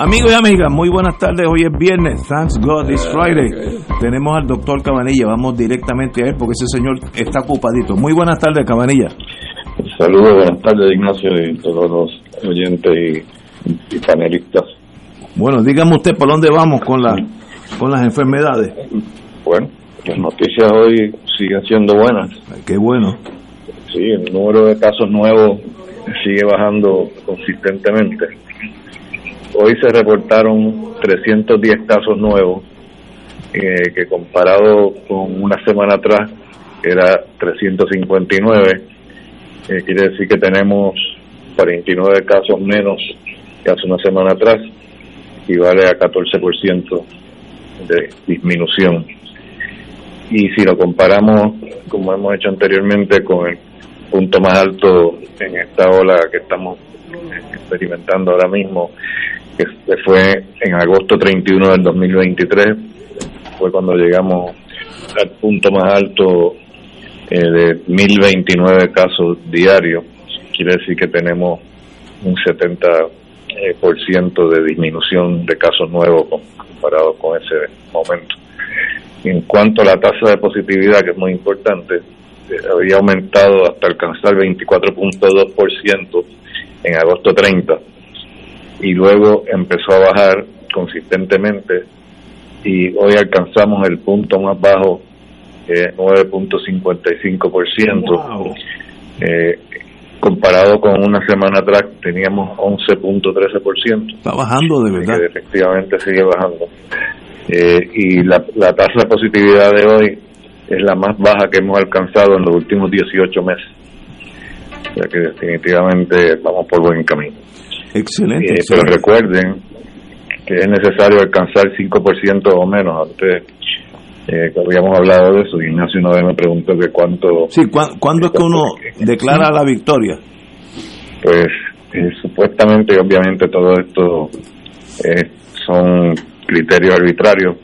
Amigos y amigas, muy buenas tardes. Hoy es viernes. Thanks God it's Friday. Tenemos al doctor Cabanilla. Vamos directamente a él porque ese señor está ocupadito. Muy buenas tardes, Cabanilla. Saludos, buenas tardes, Ignacio, y todos los oyentes y, panelistas. Bueno, dígame usted por dónde vamos con, la, con las enfermedades. Bueno, las noticias hoy siguen siendo buenas. qué bueno. Sí, el número de casos nuevos sigue bajando consistentemente Hoy se reportaron 310 casos nuevos, eh, que comparado con una semana atrás era 359. Eh, quiere decir que tenemos 49 casos menos que hace una semana atrás, equivale a 14% de disminución. Y si lo comparamos, como hemos hecho anteriormente, con el punto más alto en esta ola que estamos experimentando ahora mismo, que fue en agosto 31 del 2023, fue cuando llegamos al punto más alto eh, de 1029 casos diarios. Quiere decir que tenemos un 70% eh, por ciento de disminución de casos nuevos comparado con ese momento. En cuanto a la tasa de positividad, que es muy importante, eh, había aumentado hasta alcanzar 24.2% en agosto 30 y luego empezó a bajar consistentemente y hoy alcanzamos el punto más bajo, eh, 9.55%. Eh, comparado con una semana atrás teníamos 11.13%. Está bajando de verdad. efectivamente sigue bajando. Eh, y la, la tasa de positividad de hoy es la más baja que hemos alcanzado en los últimos 18 meses. O sea que definitivamente vamos por buen camino. Excelente. Eh, pero recuerden que es necesario alcanzar 5% o menos. Antes eh, habíamos hablado de eso. Ignacio una vez me preguntó que cuánto. Sí, ¿cuándo es que uno declara la victoria? Pues eh, supuestamente y obviamente todo esto eh, son criterios arbitrarios,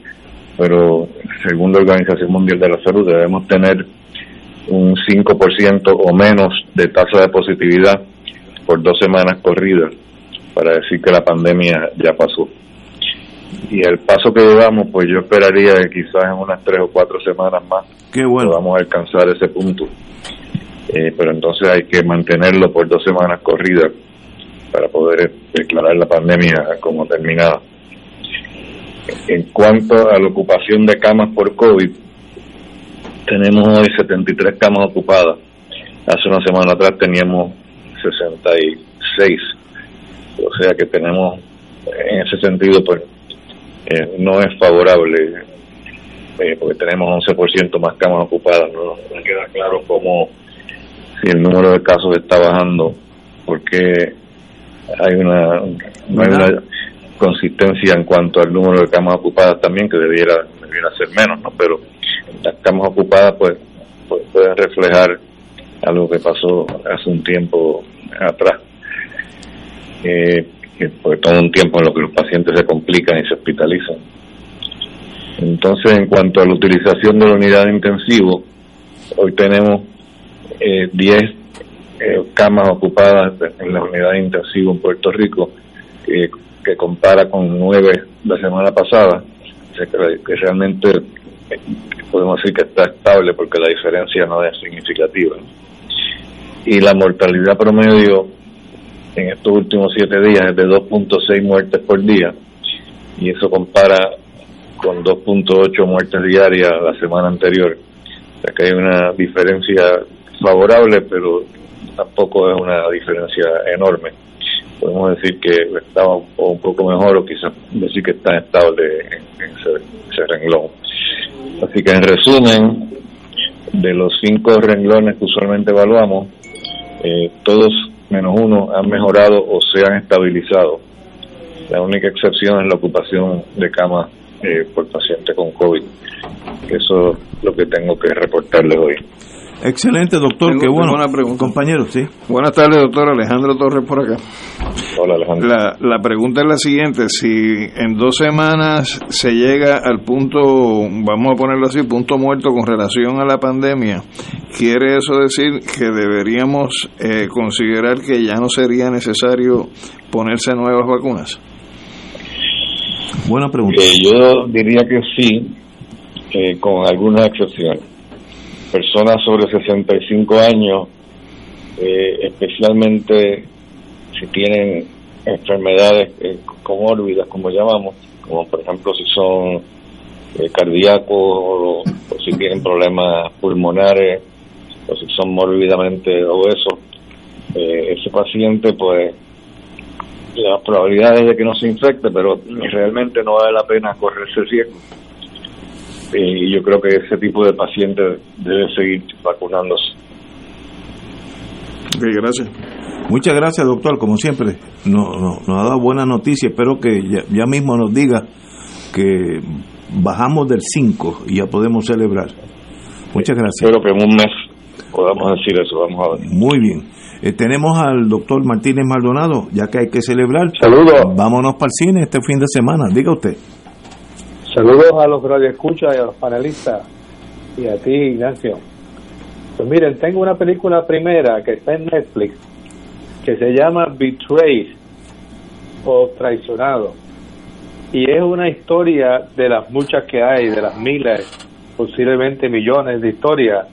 pero según la Organización Mundial de la Salud debemos tener un 5% o menos de tasa de positividad por dos semanas corridas para decir que la pandemia ya pasó. Y el paso que llevamos, pues yo esperaría que quizás en unas tres o cuatro semanas más Qué bueno. podamos alcanzar ese punto. Eh, pero entonces hay que mantenerlo por dos semanas corridas para poder declarar la pandemia como terminada. En cuanto a la ocupación de camas por COVID, tenemos hoy 73 camas ocupadas. Hace una semana atrás teníamos 66 o sea que tenemos, en ese sentido, pues eh, no es favorable, eh, porque tenemos 11% más camas ocupadas, no, no queda claro cómo, si el número de casos está bajando, porque hay una, no hay una consistencia en cuanto al número de camas ocupadas también, que debiera, debiera ser menos, ¿no? Pero las camas ocupadas, pues, pues pueden reflejar algo que pasó hace un tiempo atrás eh, por todo un tiempo en lo que los pacientes se complican y se hospitalizan. Entonces, en cuanto a la utilización de la unidad de intensivo, hoy tenemos eh, 10 eh, camas ocupadas en la unidad de intensivo en Puerto Rico, que compara con 9 la semana pasada, que, realmente eh, podemos decir que está estable porque la diferencia no es significativa. Y la mortalidad promedio en estos últimos siete días es de 2.6 muertes por día y eso compara con 2.8 muertes diarias la semana anterior. O sea que hay una diferencia favorable, pero tampoco es una diferencia enorme. Podemos decir que estaba un poco mejor o quizás decir que está estable en ese, renglón. Así que en resumen, de los cinco renglones que usualmente evaluamos, eh, todos menos uno han mejorado o se han estabilizado. La única excepción es la ocupación de cama eh, por paciente con COVID. Eso es lo que tengo que reportarles hoy. Excelente, doctor. Qué bueno. Compañero, sí. Buenas tardes, doctor. Alejandro Torres por acá. Hola, Alejandro. La, la pregunta es la siguiente. Si en dos semanas se llega al punto, vamos a ponerlo así, punto muerto con relación a la pandemia, ¿quiere eso decir que deberíamos eh, considerar que ya no sería necesario ponerse nuevas vacunas? Buena pregunta. Eh, yo diría que sí, eh, con algunas excepciones personas sobre 65 años, eh, especialmente si tienen enfermedades eh, comórbidas, como llamamos, como por ejemplo si son eh, cardíacos o, si tienen problemas pulmonares o si son mórbidamente obesos, ese paciente pues la probabilidad es de que no se infecte, pero realmente no vale la pena correrse el riesgo y yo creo que ese tipo de pacientes debe seguir vacunándose. Ok, gracias. Muchas gracias, doctor. Como siempre, nos, nos, ha dado buena noticia. Espero que ya, mismo nos diga que bajamos del 5 y ya podemos celebrar. Muchas gracias. Espero que en un mes podamos decir eso. Vamos a ver. Muy bien. Eh, tenemos al doctor Martínez Maldonado, ya que hay que celebrar. Saludos. Vámonos para el cine este fin de semana. Diga usted. Saludos a los radioescuchas y a los panelistas y a ti, Ignacio. Pues miren, tengo una película primera que está en Netflix que se llama Betrayed o Traicionado. Y es una historia de las muchas que hay, de las miles, posiblemente millones de historias.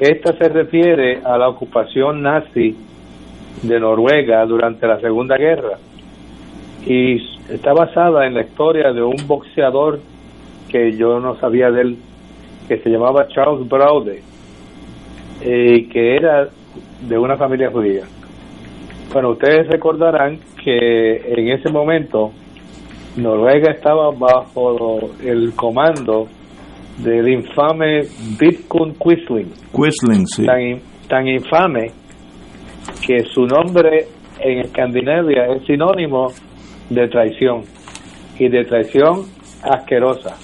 Esta se refiere a la ocupación nazi de Noruega durante la Segunda Guerra. Y está basada en la historia de un boxeador que yo no sabía de él, que se llamaba Charles Braude, eh, que era de una familia judía. Bueno, ustedes recordarán que en ese momento Noruega estaba bajo el comando del infame Vidkun Quisling. Quisling, sí. Tan, tan infame que su nombre en Escandinavia es sinónimo de traición y de traición asquerosa.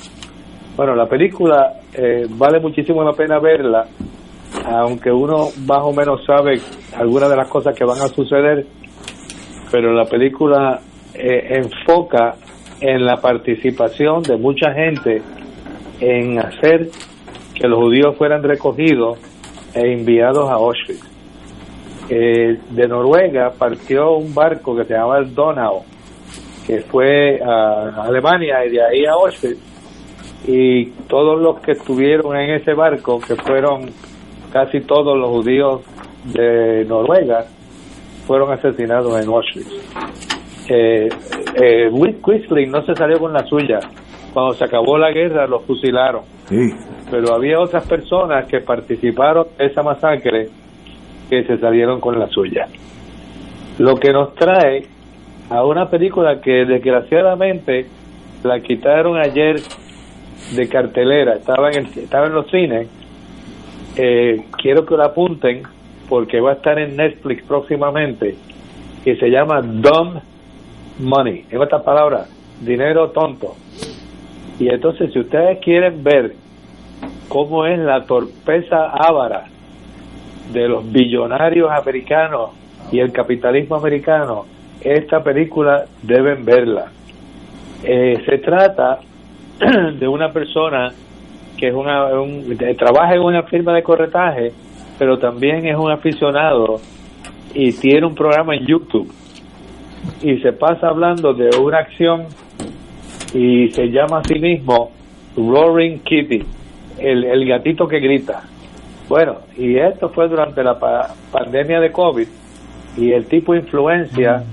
Bueno, la película eh, vale muchísimo la pena verla, aunque uno más o menos sabe algunas de las cosas que van a suceder, pero la película eh, enfoca en la participación de mucha gente en hacer que los judíos fueran recogidos e enviados a Auschwitz. Eh, de Noruega partió un barco que se llama el Donau, que fue a Alemania y de ahí a Auschwitz. Y todos los que estuvieron en ese barco que fueron casi todos los judíos de Noruega fueron asesinados en Auschwitz. Eh, eh, Quisling no se salió con la suya. Cuando se acabó la guerra los fusilaron. Pero había otras personas que participaron en esa masacre que se salieron con la suya. Lo que nos trae a una película que desgraciadamente la quitaron ayer de cartelera, estaba en, el, estaba en los cines. Eh, quiero que la apunten porque va a estar en Netflix próximamente y se llama Dumb Money. En otras palabras, dinero tonto. Y entonces, si ustedes quieren ver cómo es la torpeza ávara de los billonarios americanos y el capitalismo americano, esta película deben verla. Eh, se trata de una persona que es una trabaja en una firma de corretaje, pero también es un aficionado y tiene un programa en YouTube y se pasa hablando de una acción y se llama a sí mismo Roaring Kitty, el, el gatito que grita. Bueno, y esto fue durante la pandemia de COVID y el tipo de influencia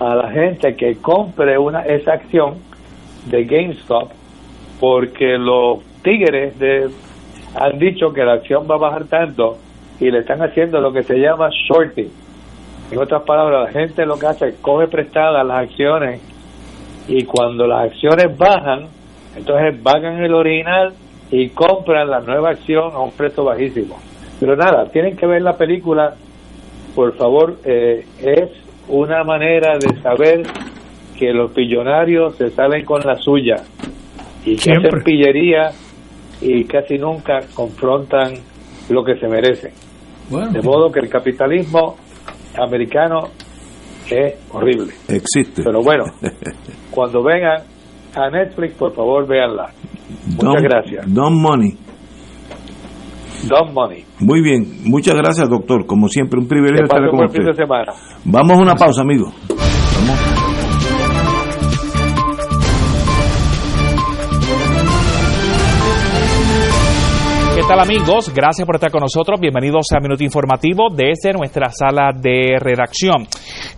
a la gente que compre una esa acción de GameStop porque los tigres de, han dicho que la acción va a bajar tanto y le están haciendo lo que se llama shorting. En otras palabras, la gente lo que hace es coge prestadas las acciones y cuando las acciones bajan, entonces pagan el original y compran la nueva acción a un precio bajísimo. Pero nada, tienen que ver la película, por favor, eh, es una manera de saber que los pillonarios se salen con la suya y que hacen pillería y casi nunca confrontan lo que se merece. De modo que el capitalismo americano es horrible. Existe. Pero bueno, cuando vengan a Netflix, por favor, véanla. Muchas gracias. Don Money. Don Money. Muy bien, muchas gracias, doctor. Como siempre, un privilegio estar con usted. Vamos a una pausa, amigo. Tal amigos? Gracias por estar con nosotros. Bienvenidos a Minuto Informativo desde nuestra sala de redacción.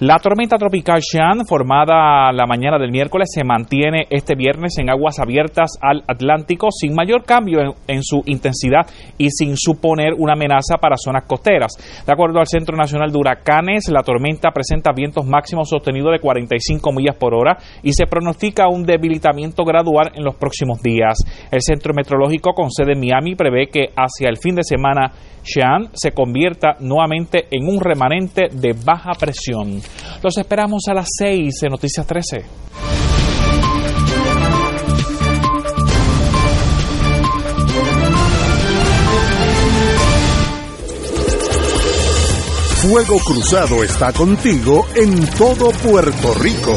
La tormenta tropical Sean, formada la mañana del miércoles, se mantiene este viernes en aguas abiertas al Atlántico sin mayor cambio en, su intensidad y sin suponer una amenaza para zonas costeras. De acuerdo al Centro Nacional de Huracanes, la tormenta presenta vientos máximos sostenidos de 45 millas por hora y se pronostica un debilitamiento gradual en los próximos días. El Centro Meteorológico con sede en Miami prevé que hacia el fin de semana Sean se convierta nuevamente en un remanente de baja presión. Los esperamos a las 6 en Noticias 13. Fuego Cruzado está contigo en todo Puerto Rico.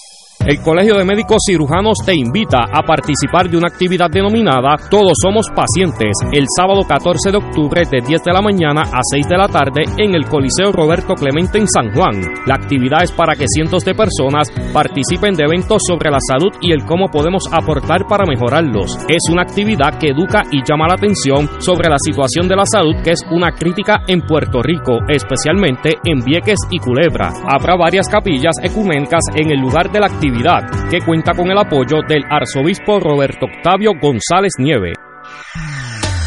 El Colegio de Médicos Cirujanos te invita a participar de una actividad denominada Todos Somos Pacientes el sábado 14 de octubre de 10 de la mañana a 6 de la tarde en el Coliseo Roberto Clemente en San Juan. La actividad es para que cientos de personas participen de eventos sobre la salud y el cómo podemos aportar para mejorarlos. Es una actividad que educa y llama la atención sobre la situación de la salud que es una crítica en Puerto Rico, especialmente en Vieques y Culebra. Habrá varias capillas ecuménicas en el lugar de la actividad que cuenta con el apoyo del arzobispo Roberto Octavio González Nieve.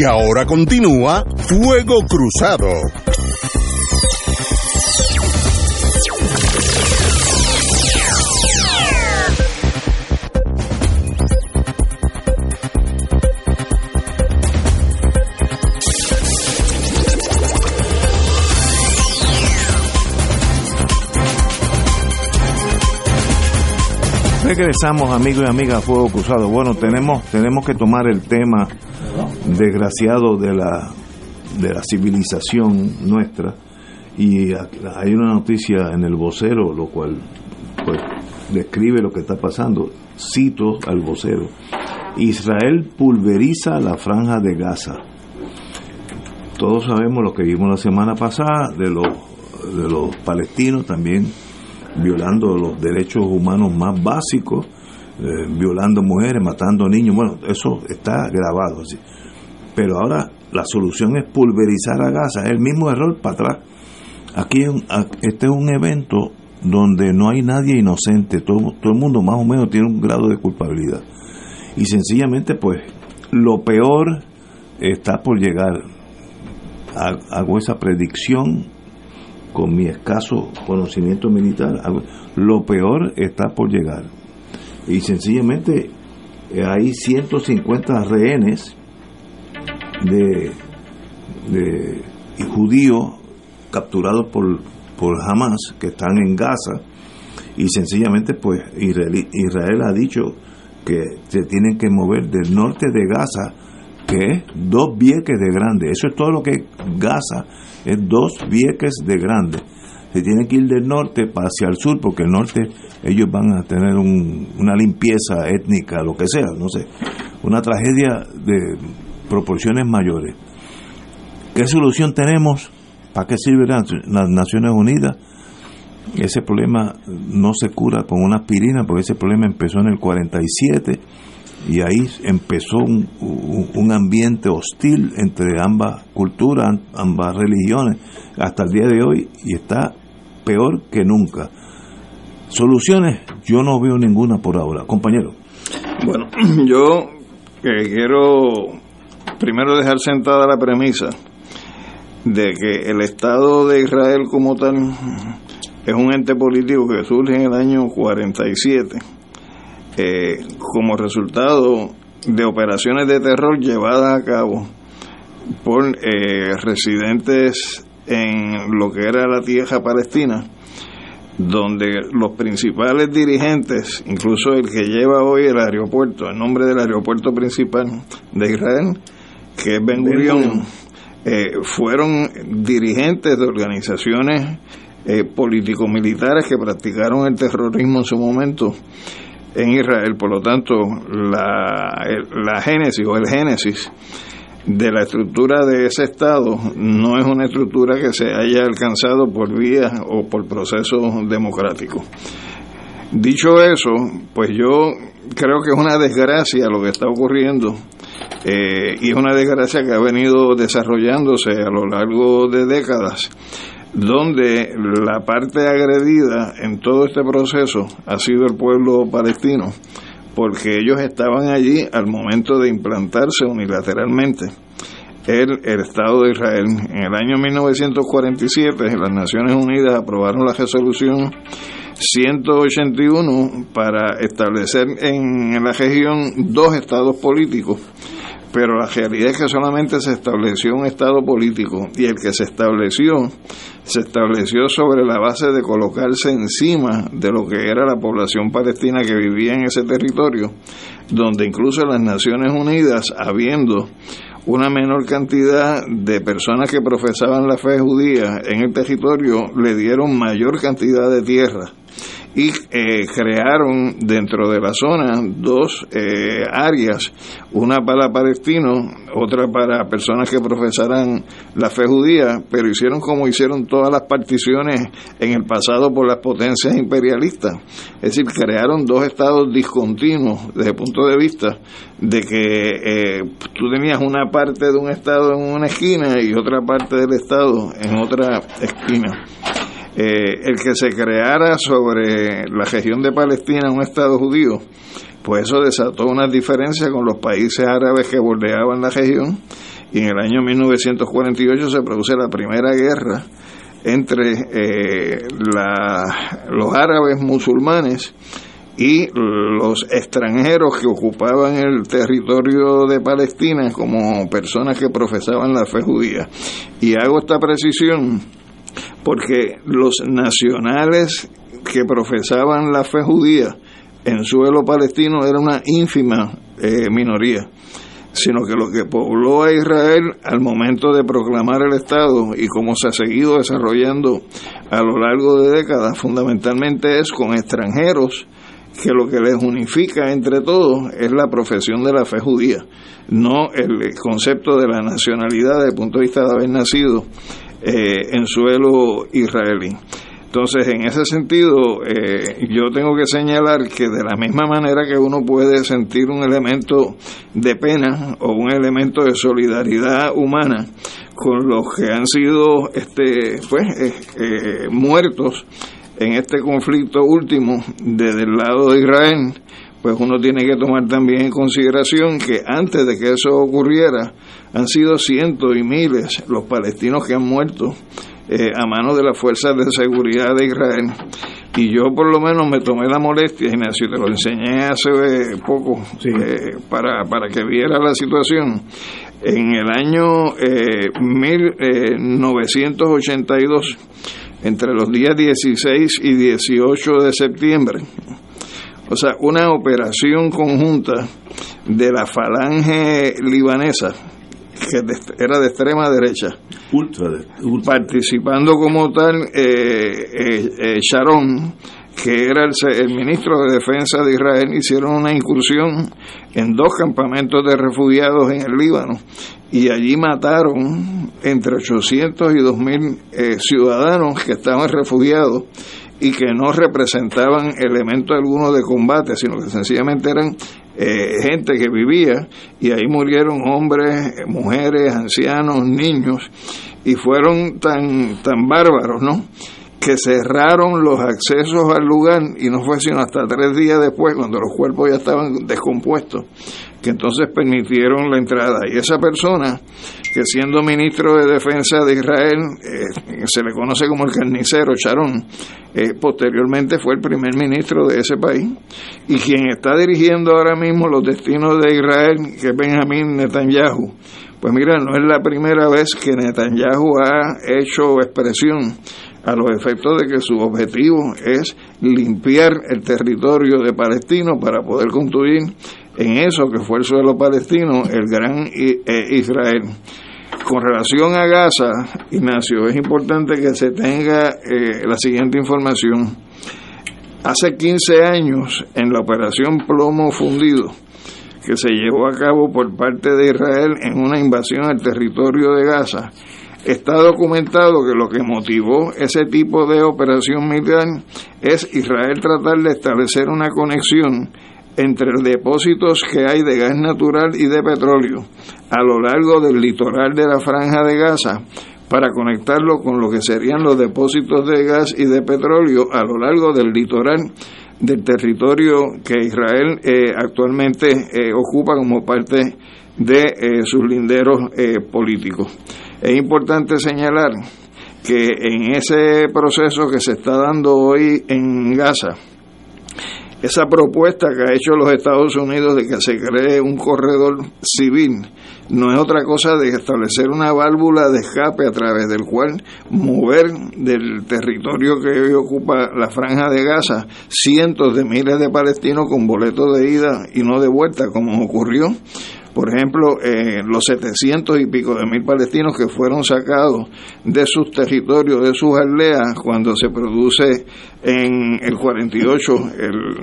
Y ahora continúa Fuego Cruzado. Regresamos amigos y amigas a Fuego Cruzado. Bueno, tenemos, tenemos que tomar el tema desgraciado de la, de la civilización nuestra. Y hay una noticia en el vocero, lo cual pues describe lo que está pasando. Cito al vocero. Israel pulveriza la franja de Gaza. Todos sabemos lo que vimos la semana pasada de los, de los palestinos también violando los derechos humanos más básicos, eh, violando mujeres, matando niños. Bueno, eso está grabado. Pero ahora la solución es pulverizar a Gaza, el mismo error para atrás. Aquí este es un evento donde no hay nadie inocente, todo, todo el mundo más o menos tiene un grado de culpabilidad. Y sencillamente pues lo peor está por llegar. Hago esa predicción con mi escaso conocimiento militar. Lo peor está por llegar. Y sencillamente hay 150 rehenes de, de judíos capturados por, por Hamas que están en Gaza. Y sencillamente pues Israel, Israel ha dicho que se tienen que mover del norte de Gaza que es dos vieques de grande. Eso es todo lo que Gaza es dos vieques de grande se tienen que ir del norte para hacia el sur porque el norte ellos van a tener una limpieza étnica lo que sea no sé una tragedia de proporciones mayores ¿qué solución tenemos? ¿para qué sirven las Naciones Unidas? ese problema no se cura con una aspirina porque ese problema empezó en el 47 y ahí empezó un, un, ambiente hostil entre ambas culturas, ambas religiones, hasta el día de hoy y está peor que nunca. Soluciones, yo no veo ninguna por ahora. Compañero. Bueno, yo quiero primero dejar sentada la premisa de que el Estado de Israel como tal es un ente político que surge en el año 47 eh, como resultado de operaciones de terror llevadas a cabo por eh, residentes en lo que era la tierra palestina, donde los principales dirigentes, incluso el que lleva hoy el aeropuerto, el nombre del aeropuerto principal de Israel, que es Ben Gurion, eh, fueron dirigentes de organizaciones eh, político-militares que practicaron el terrorismo en su momento en Israel. Por lo tanto, la, la génesis o el génesis de la estructura de ese Estado no es una estructura que se haya alcanzado por vía o por proceso democrático. Dicho eso, pues yo creo que es una desgracia lo que está ocurriendo eh, y es una desgracia que ha venido desarrollándose a lo largo de décadas donde la parte agredida en todo este proceso ha sido el pueblo palestino, porque ellos estaban allí al momento de implantarse unilateralmente el, Estado de Israel. En el año 1947 las Naciones Unidas aprobaron la resolución 181 para establecer en la región dos estados políticos pero la realidad es que solamente se estableció un Estado político y el que se estableció se estableció sobre la base de colocarse encima de lo que era la población palestina que vivía en ese territorio, donde incluso las Naciones Unidas, habiendo una menor cantidad de personas que profesaban la fe judía en el territorio, le dieron mayor cantidad de tierra y eh, crearon dentro de la zona dos eh, áreas, una para palestinos, otra para personas que profesaran la fe judía, pero hicieron como hicieron todas las particiones en el pasado por las potencias imperialistas, es decir, crearon dos estados discontinuos desde el punto de vista de que eh, tú tenías una parte de un estado en una esquina y otra parte del estado en otra esquina. Eh, el que se creara sobre la región de Palestina un Estado judío, pues eso desató una diferencia con los países árabes que bordeaban la región y en el año 1948 se produce la primera guerra entre eh, los árabes musulmanes y los extranjeros que ocupaban el territorio de Palestina como personas que profesaban la fe judía. Y hago esta precisión porque los nacionales que profesaban la fe judía en suelo palestino era una ínfima eh, minoría, sino que lo que pobló a Israel al momento de proclamar el Estado y cómo se ha seguido desarrollando a lo largo de décadas, fundamentalmente es con extranjeros que lo que les unifica entre todos es la profesión de la fe judía, no el concepto de la nacionalidad desde el punto de vista de haber nacido eh, en suelo israelí. Entonces, en ese sentido, eh, yo tengo que señalar que de la misma manera que uno puede sentir un elemento de pena o un elemento de solidaridad humana con los que han sido este, pues, eh, muertos en este conflicto último desde el lado de Israel, pues uno tiene que tomar también en consideración que antes de que eso ocurriera, han sido cientos y miles los palestinos que han muerto eh, a manos de las fuerzas de seguridad de Israel. y yo por lo menos me tomé la molestia, Ignacio, te lo enseñé hace poco eh, para, para que viera la situación. En el año eh, 1982, entre los días 16 y 18 de septiembre, o sea, una operación conjunta de la falange libanesa, que era de extrema derecha, participando como tal eh, eh, eh, Sharon, que era el, ministro de Defensa de Israel, hicieron una incursión en dos campamentos de refugiados en el Líbano y allí mataron entre 800 y 2.000 eh, ciudadanos que estaban refugiados y que no representaban elemento alguno de combate, sino que sencillamente eran eh, gente que vivía y ahí murieron hombres, mujeres, ancianos, niños y fueron tan, tan bárbaros, ¿no? que cerraron los accesos al lugar y no fue sino hasta tres días después, cuando los cuerpos ya estaban descompuestos, que entonces permitieron la entrada. Y esa persona, que siendo ministro de Defensa de Israel, eh, se le conoce como el carnicero Sharon, eh, posteriormente fue el primer ministro de ese país, y quien está dirigiendo ahora mismo los destinos de Israel, que es Benjamín Netanyahu. Pues mira, no es la primera vez que Netanyahu ha hecho expresión a los efectos de que su objetivo es limpiar el territorio de Palestino para poder construir en eso que fue el suelo palestino el gran eh, Israel. Con relación a Gaza, Ignacio, es importante que se tenga eh, la siguiente información. Hace 15 años, en la operación Plomo Fundido, que se llevó a cabo por parte de Israel en una invasión al territorio de Gaza, Está documentado que lo que motivó ese tipo de operación militar es Israel tratar de establecer una conexión entre depósitos que hay de gas natural y de petróleo a lo largo del litoral de la franja de Gaza para conectarlo con lo que serían los depósitos de gas y de petróleo a lo largo del litoral del territorio que Israel eh, actualmente eh, ocupa como parte de eh, sus linderos políticos. Es importante señalar que en ese proceso que se está dando hoy en Gaza, esa propuesta que ha hecho los Estados Unidos de que se cree un corredor civil no es otra cosa de establecer una válvula de escape a través del cual mover del territorio que hoy ocupa la franja de Gaza cientos de miles de palestinos con boletos de ida y no de vuelta, como ocurrió por ejemplo, eh, los 700 y pico de mil palestinos que fueron sacados de sus territorios, de sus aldeas, cuando se produce en el 48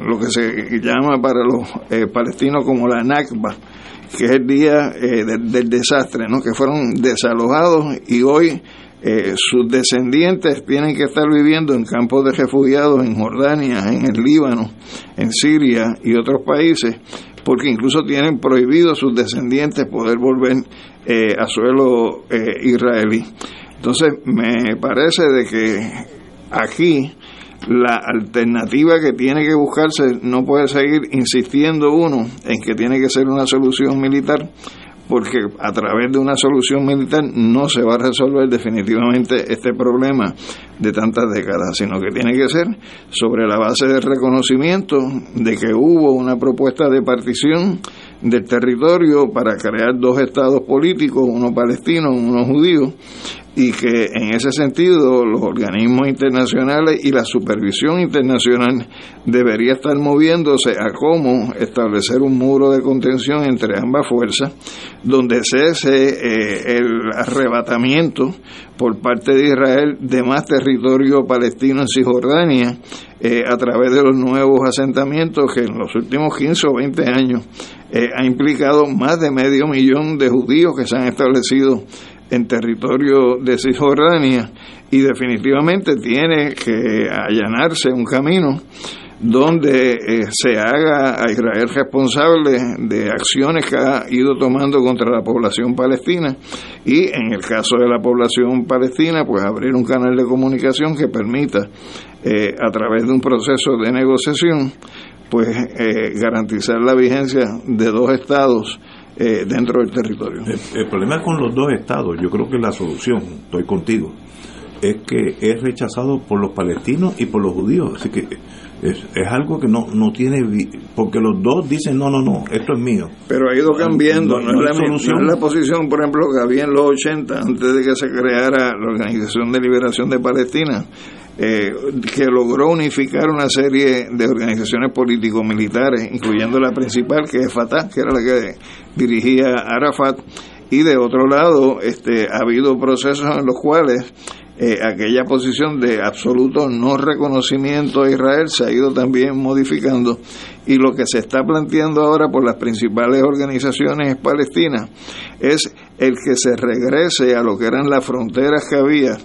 lo que se llama para los eh, palestinos como la Nakba, que es el día eh, del, desastre, ¿no? que fueron desalojados y hoy sus descendientes tienen que estar viviendo en campos de refugiados en Jordania, en el Líbano, en Siria y otros países porque incluso tienen prohibido a sus descendientes poder volver eh, a suelo eh, israelí. Entonces, me parece de que aquí la alternativa que tiene que buscarse no puede seguir insistiendo uno en que tiene que ser una solución militar, porque a través de una solución militar no se va a resolver definitivamente este problema de tantas décadas, sino que tiene que ser sobre la base del reconocimiento de que hubo una propuesta de partición del territorio para crear dos estados políticos, uno palestino, uno judío, y que en ese sentido los organismos internacionales y la supervisión internacional debería estar moviéndose a cómo establecer un muro de contención entre ambas fuerzas, donde cese eh, el arrebatamiento por parte de Israel de más territorio palestino en Cisjordania eh, a través de los nuevos asentamientos que en los últimos 15 o 20 años eh, ha implicado más de medio millón de judíos que se han establecido en territorio de Cisjordania y definitivamente tiene que allanarse un camino donde eh, se haga a Israel responsable de acciones que ha ido tomando contra la población palestina y en el caso de la población palestina pues abrir un canal de comunicación que permita eh, a través de un proceso de negociación pues eh, garantizar la vigencia de dos estados eh, dentro del territorio. El, problema con los dos estados, yo creo que la solución, estoy contigo, es que es rechazado por los palestinos y por los judíos. Así que es, es algo que no, no tiene, porque los dos dicen, no, no, no, esto es mío. Pero ha ido cambiando, no, es la, no, es la, posición, por ejemplo, que había en los 80, antes de que se creara la Organización de Liberación de Palestina, eh, que logró unificar una serie de organizaciones político-militares, incluyendo la principal, que es Fatah, que era la que dirigía Arafat, y de otro lado este, ha habido procesos en los cuales eh, aquella posición de absoluto no reconocimiento a Israel se ha ido también modificando. Y lo que se está planteando ahora por las principales organizaciones palestinas es el que se regrese a lo que eran las fronteras que había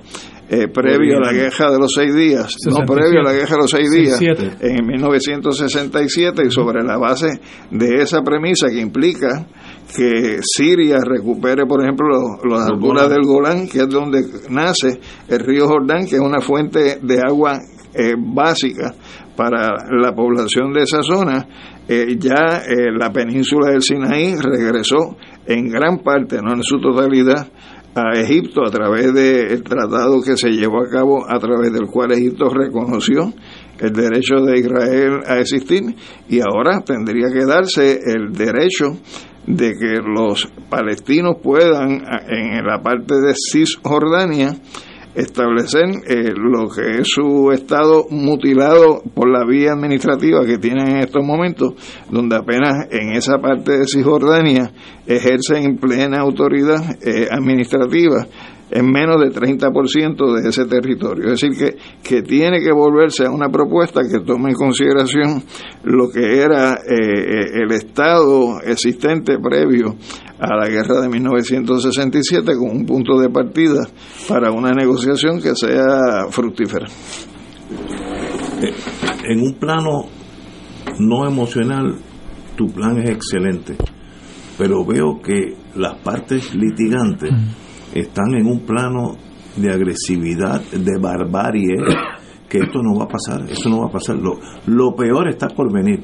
eh, previo a la guerra de los seis días, no previo a la guerra de los seis días, en 1967, y sobre la base de esa premisa que implica que Siria recupere, por ejemplo, las alturas del Golán, que es donde nace el río Jordán, que es una fuente de agua eh, básica para la población de esa zona, eh, ya eh, la península del Sinaí regresó en gran parte, no en su totalidad, a Egipto a través del tratado que se llevó a cabo, a través del cual Egipto reconoció el derecho de Israel a existir y ahora tendría que darse el derecho de que los palestinos puedan en la parte de Cisjordania establecer eh, lo que es su estado mutilado por la vía administrativa que tienen en estos momentos, donde apenas en esa parte de Cisjordania ejercen en plena autoridad eh, administrativa en menos del 30% de ese territorio. Es decir, que, que tiene que volverse a una propuesta que tome en consideración lo que era eh, el Estado existente previo a la guerra de 1967 como un punto de partida para una negociación que sea fructífera. Eh, en un plano no emocional, tu plan es excelente, pero veo que las partes litigantes están en un plano de agresividad, de barbarie, que esto no va a pasar, eso no va a pasar. Lo, lo peor está por venir.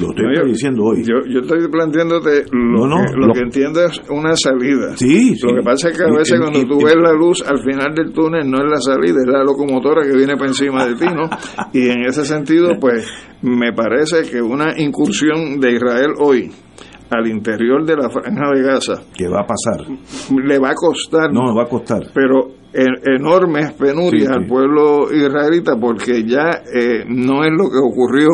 Lo estoy diciendo hoy. Yo, yo estoy planteándote lo, que, lo, que entiendo es una salida. Sí, Lo que pasa es que a veces cuando tú ves la luz al final del túnel no es la salida, es la locomotora que viene por encima de ti, ¿no? Y en ese sentido, pues, me parece que una incursión de Israel hoy al interior de la franja de Gaza. ¿Qué va a pasar? Le va a costar. No, va a costar. Pero enormes penurias al pueblo israelita porque ya eh, no es lo que ocurrió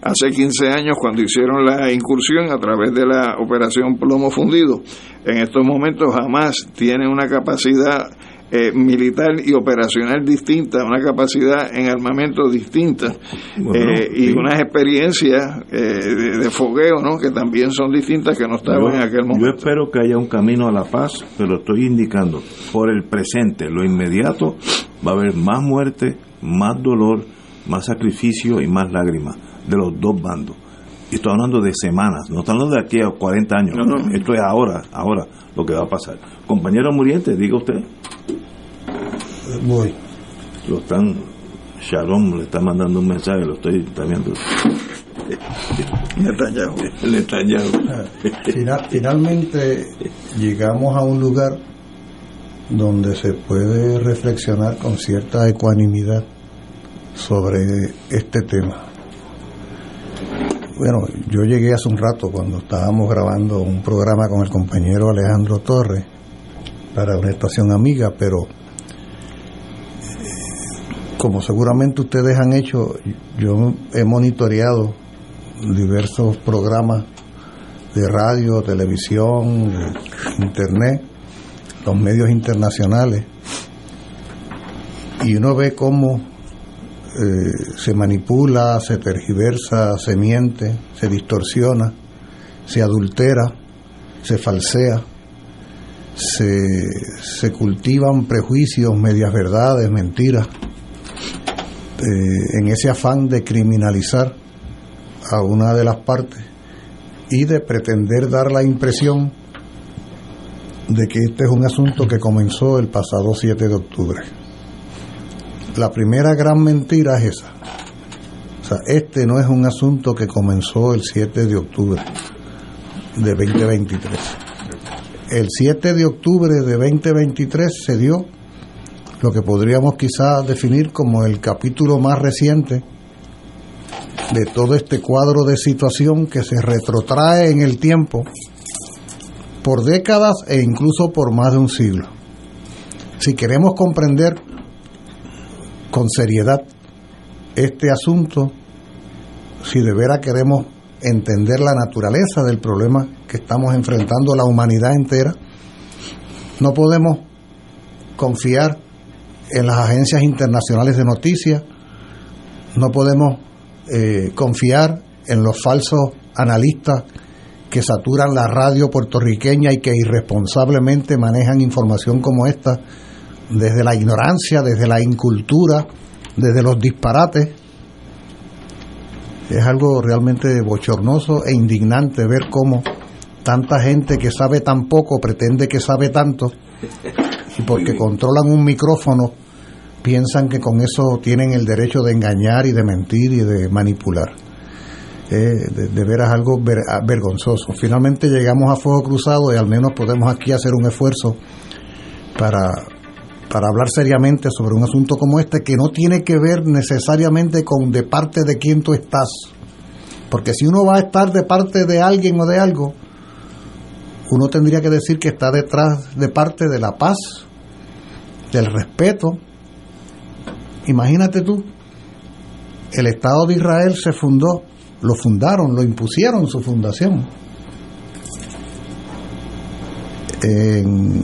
hace 15 años cuando hicieron la incursión a través de la operación plomo fundido. En estos momentos jamás tiene una capacidad eh, militar y operacional distinta, una capacidad en armamento distinta eh, y unas experiencias eh, de, de, fogueo ¿no? que también son distintas que no estaban yo, en aquel momento. Yo espero que haya un camino a la paz, pero estoy indicando, por el presente, lo inmediato, va a haber más muerte, más dolor, más sacrificio y más lágrimas de los dos bandos. Y estoy hablando de semanas, no estoy hablando de aquí a 40 años. No, no. Esto es ahora, ahora lo que va a pasar. Compañero Muriente, diga usted. Voy. Lo están, Shalom le está mandando un mensaje, lo estoy viendo. Netanyahu. Netanyahu. Final, finalmente llegamos a un lugar donde se puede reflexionar con cierta ecuanimidad sobre este tema. Bueno, yo llegué hace un rato cuando estábamos grabando un programa con el compañero Alejandro Torres para una estación amiga, pero como seguramente ustedes han hecho, yo he monitoreado diversos programas de radio, televisión, internet, los medios internacionales, y uno ve cómo eh, se manipula, se tergiversa, se miente, se distorsiona, se adultera, se falsea, se, se cultivan prejuicios, medias verdades, mentiras eh, en ese afán de criminalizar a una de las partes y de pretender dar la impresión de que este es un asunto que comenzó el pasado 7 de octubre. La primera gran mentira es esa. O sea, este no es un asunto que comenzó el 7 de octubre de 2023. El 7 de octubre de 2023 se dio lo que podríamos quizás definir como el capítulo más reciente de todo este cuadro de situación que se retrotrae en el tiempo por décadas e incluso por más de un siglo. Si queremos comprender con seriedad este asunto, si de veras queremos entender la naturaleza del problema que estamos enfrentando la humanidad entera, no podemos confiar en las agencias internacionales de noticias, no podemos eh, confiar en los falsos analistas que saturan la radio puertorriqueña y que irresponsablemente manejan información como esta desde la ignorancia, desde la incultura, desde los disparates. Es algo realmente bochornoso e indignante ver cómo tanta gente que sabe tan poco pretende que sabe tanto y porque controlan un micrófono piensan que con eso tienen el derecho de engañar y de mentir y de manipular. de, veras algo vergonzoso. Finalmente llegamos a fuego cruzado y al menos podemos aquí hacer un esfuerzo para, para hablar seriamente sobre un asunto como este que no tiene que ver necesariamente con de parte de quién tú estás. Porque si uno va a estar de parte de alguien o de algo, uno tendría que decir que está detrás de parte de la paz, del respeto, Imagínate tú, el Estado de Israel se fundó, lo fundaron, lo impusieron su fundación. En,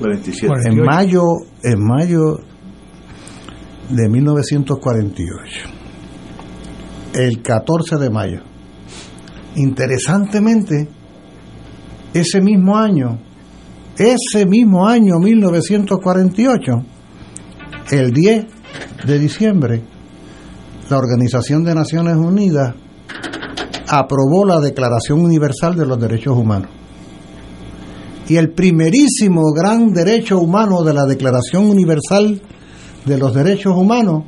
en mayo, en mayo de 1948. El 14 de mayo. Interesantemente, ese mismo año, ese mismo año 1948, el 10 de diciembre, la Organización de Naciones Unidas aprobó la Declaración Universal de los Derechos Humanos. Y el primerísimo gran derecho humano de la Declaración Universal de los Derechos Humanos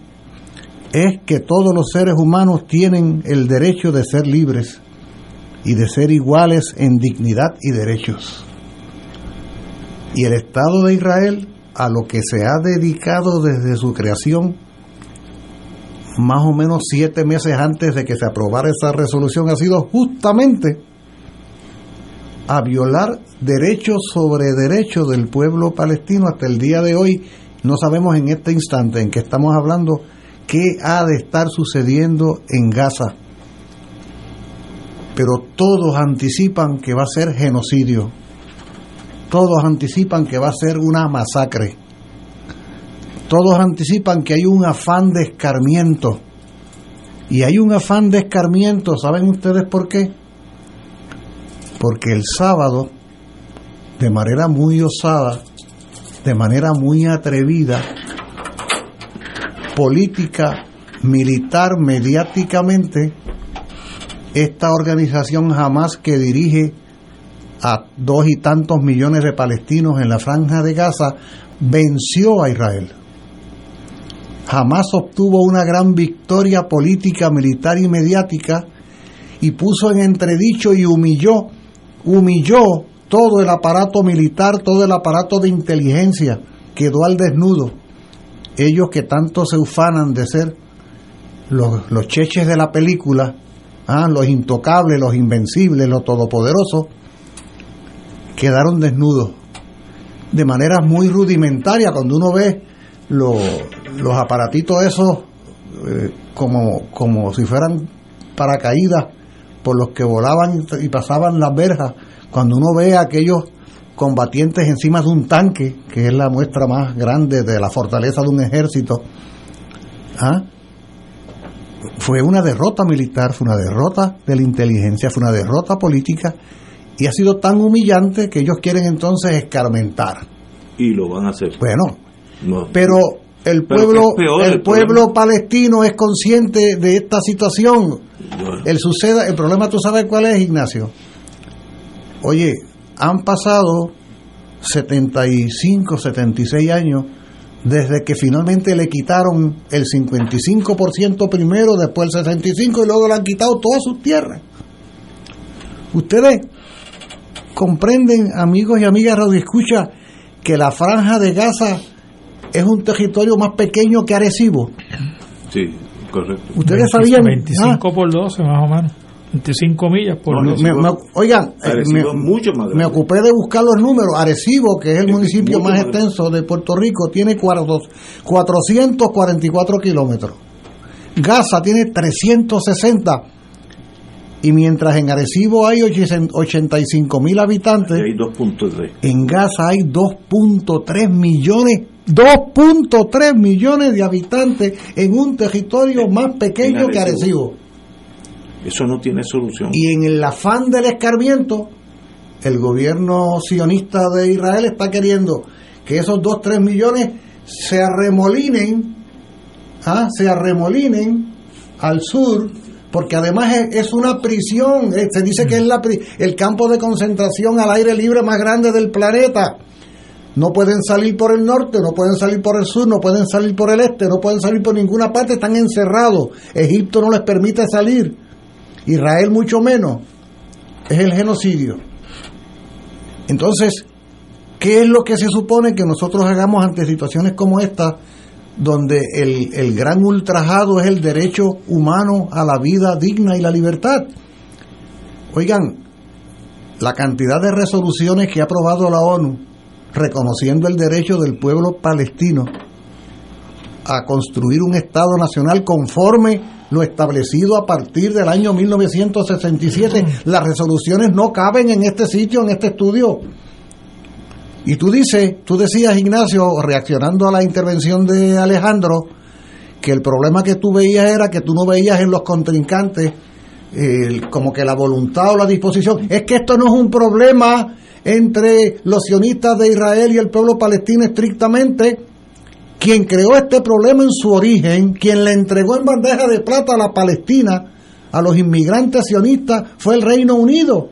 es que todos los seres humanos tienen el derecho de ser libres y de ser iguales en dignidad y derechos. Y el Estado de Israel, a lo que se ha dedicado desde su creación, más o menos siete meses antes de que se aprobara esa resolución, ha sido justamente a violar derechos sobre derechos del pueblo palestino hasta el día de hoy. No sabemos en este instante en que estamos hablando qué ha de estar sucediendo en Gaza. Pero todos anticipan que va a ser genocidio. Todos anticipan que va a ser una masacre. Todos anticipan que hay un afán de escarmiento. Y hay un afán de escarmiento, ¿saben ustedes por qué? Porque el sábado, de manera muy osada, de manera muy atrevida, política, militar, mediáticamente, esta organización jamás que dirige a dos y tantos millones de palestinos en la franja de Gaza, venció a Israel. Jamás obtuvo una gran victoria política, militar y mediática y puso en entredicho y humilló, humilló todo el aparato militar, todo el aparato de inteligencia, quedó al desnudo. Ellos que tanto se ufanan de ser los, los cheches de la película, ah, los intocables, los invencibles, los todopoderosos, quedaron desnudos de manera muy rudimentaria cuando uno ve los, los aparatitos esos eh, como, como si fueran paracaídas por los que volaban y pasaban las verjas, cuando uno ve a aquellos combatientes encima de un tanque, que es la muestra más grande de la fortaleza de un ejército, ¿ah? fue una derrota militar, fue una derrota de la inteligencia, fue una derrota política y ha sido tan humillante que ellos quieren entonces escarmentar. Y lo van a hacer. Bueno, pero el pueblo el pueblo palestino es consciente de esta situación. El suceda, el problema tú sabes cuál es, Ignacio. Oye, han pasado 75, 76 años desde que finalmente le quitaron el 55% primero, después el 65% y luego le han quitado todas sus tierras. Ustedes comprenden, amigos y amigas Radio Escucha, que la franja de Gaza es un territorio más pequeño que Arecibo. Sí, correcto. Ustedes sabían. 25 ah, por 12, más o menos. 25 millas por no, me, me, oigan, eh, me, mucho más me, ocupé de buscar los números. Arecibo, que es el municipio más extenso de Puerto Rico, tiene 444 kilómetros. Gaza tiene 360 y mientras en Arecibo hay 85 mil habitantes, hay 2.3. En Gaza hay 2.3 millones, 2.3 millones de habitantes en un territorio más pequeño que Arecibo. Eso no tiene solución. Y en el afán del escarmiento, el gobierno sionista de Israel está queriendo que esos 2-3 millones se arremolinen, ¿ah? se arremolinen al sur porque además es, una prisión, eh, se dice que es la, el campo de concentración al aire libre más grande del planeta. No pueden salir por el norte, no pueden salir por el sur, no pueden salir por el este, no pueden salir por ninguna parte, están encerrados. Egipto no les permite salir, Israel mucho menos. Es el genocidio. Entonces, ¿qué es lo que se supone que nosotros hagamos ante situaciones como esta? donde el, el gran ultrajado es el derecho humano a la vida digna y la libertad. Oigan, la cantidad de resoluciones que ha aprobado la ONU reconociendo el derecho del pueblo palestino a construir un Estado nacional conforme lo establecido a partir del año 1967. Las resoluciones no caben en este sitio, en este estudio. Y tú dices, tú decías, Ignacio, reaccionando a la intervención de Alejandro, que el problema que tú veías era que tú no veías en los contrincantes como que la voluntad o la disposición. Es que esto no es un problema entre los sionistas de Israel y el pueblo palestino estrictamente. Quien creó este problema en su origen, quien le entregó en bandeja de plata a la Palestina, a los inmigrantes sionistas, fue el Reino Unido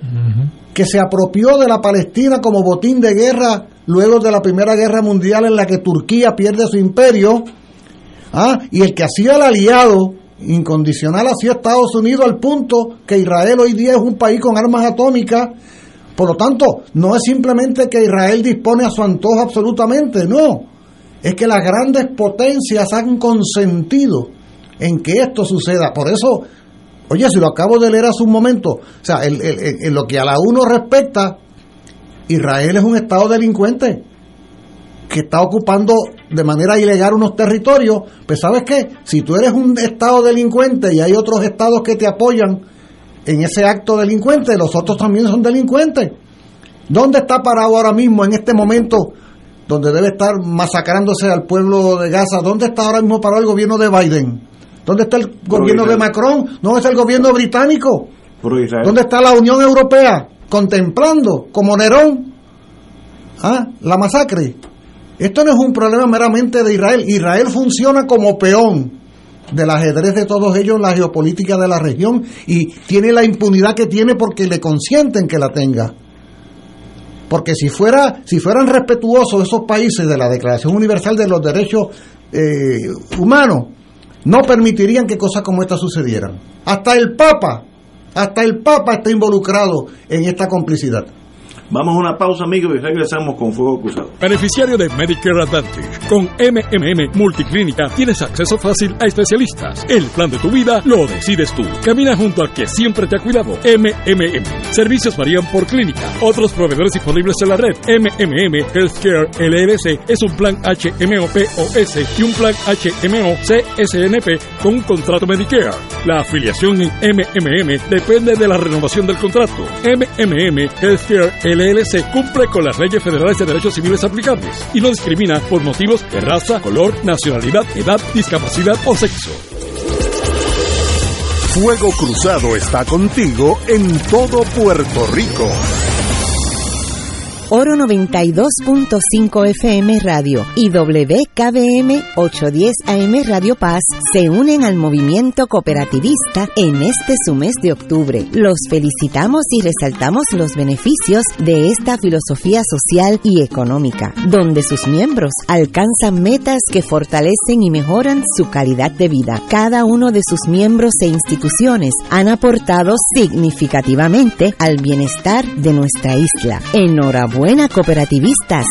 que se apropió de la Palestina como botín de guerra luego de la Primera Guerra Mundial en la que Turquía pierde su imperio, ¿ah? y el que hacía el aliado incondicional hacía Estados Unidos al punto que Israel hoy día es un país con armas atómicas. Por lo tanto, no es simplemente que Israel dispone a su antojo absolutamente, no. Es que las grandes potencias han consentido en que esto suceda. Por eso Oye, si lo acabo de leer hace un momento, o sea, en, lo que a la uno respecta, Israel es un estado delincuente que está ocupando de manera ilegal unos territorios, pues sabes qué, si tú eres un estado delincuente y hay otros estados que te apoyan en ese acto delincuente, los otros también son delincuentes. ¿Dónde está parado ahora mismo en este momento donde debe estar masacrándose al pueblo de Gaza? ¿Dónde está ahora mismo parado el gobierno de Biden? ¿Dónde está el gobierno de Macron? ¿Dónde está el gobierno británico? ¿Dónde está la Unión Europea contemplando como Nerón ¿ah? la masacre? Esto no es un problema meramente de Israel. Israel funciona como peón del ajedrez de todos ellos, la geopolítica de la región, y tiene la impunidad que tiene porque le consienten que la tenga. Porque si, fuera, si fueran respetuosos esos países de la Declaración Universal de los Derechos eh, Humanos, no permitirían que cosas como esta sucedieran. Hasta el Papa, hasta el Papa está involucrado en esta complicidad. Vamos a una pausa, amigos, y regresamos con Fuego Cruzado. Beneficiario de Medicare Advantage. Con MMM Multiclínica tienes acceso fácil a especialistas. El plan de tu vida lo decides tú. Camina junto al que siempre te ha cuidado. MMM. Servicios varían por clínica. Otros proveedores disponibles en la red. MMM Healthcare LLC es un plan HMO POS y un plan HMO CSNP con un contrato Medicare. La afiliación en MMM depende de la renovación del contrato. MMM Healthcare LLC LLC cumple con las leyes federales de derechos civiles aplicables y no discrimina por motivos de raza, color, nacionalidad, edad, discapacidad o sexo. Fuego Cruzado está contigo en todo Puerto Rico. Oro 92.5 FM Radio y WKBM 810 AM Radio Paz se unen al movimiento cooperativista en este su mes de octubre. Los felicitamos y resaltamos los beneficios de esta filosofía social y económica, donde sus miembros alcanzan metas que fortalecen y mejoran su calidad de vida. Cada uno de sus miembros e instituciones han aportado significativamente al bienestar de nuestra isla. Enhorabuena Buena cooperativistas.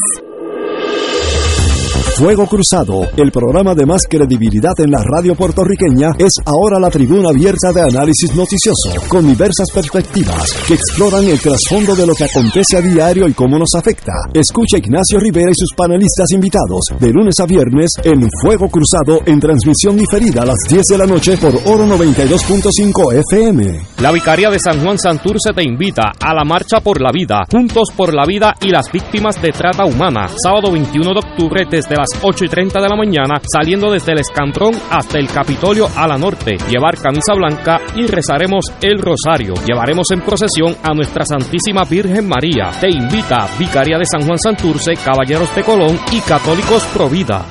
Fuego Cruzado, el programa de más credibilidad en la radio puertorriqueña, es ahora la tribuna abierta de análisis noticioso, con diversas perspectivas que exploran el trasfondo de lo que acontece a diario y cómo nos afecta. Escucha Ignacio Rivera y sus panelistas invitados de lunes a viernes en Fuego Cruzado en transmisión diferida a las 10 de la noche por Oro 92.5 FM. La Vicaría de San Juan Santurce te invita a la Marcha por la Vida, Juntos por la Vida y las Víctimas de Trata Humana, sábado 21 de octubre desde las 8 y 30 de la mañana, saliendo desde el Escantrón hasta el Capitolio a la norte. Llevar camisa blanca y rezaremos el rosario. Llevaremos en procesión a nuestra Santísima Virgen María. Te invita Vicaría de San Juan Santurce, Caballeros de Colón y Católicos Provida.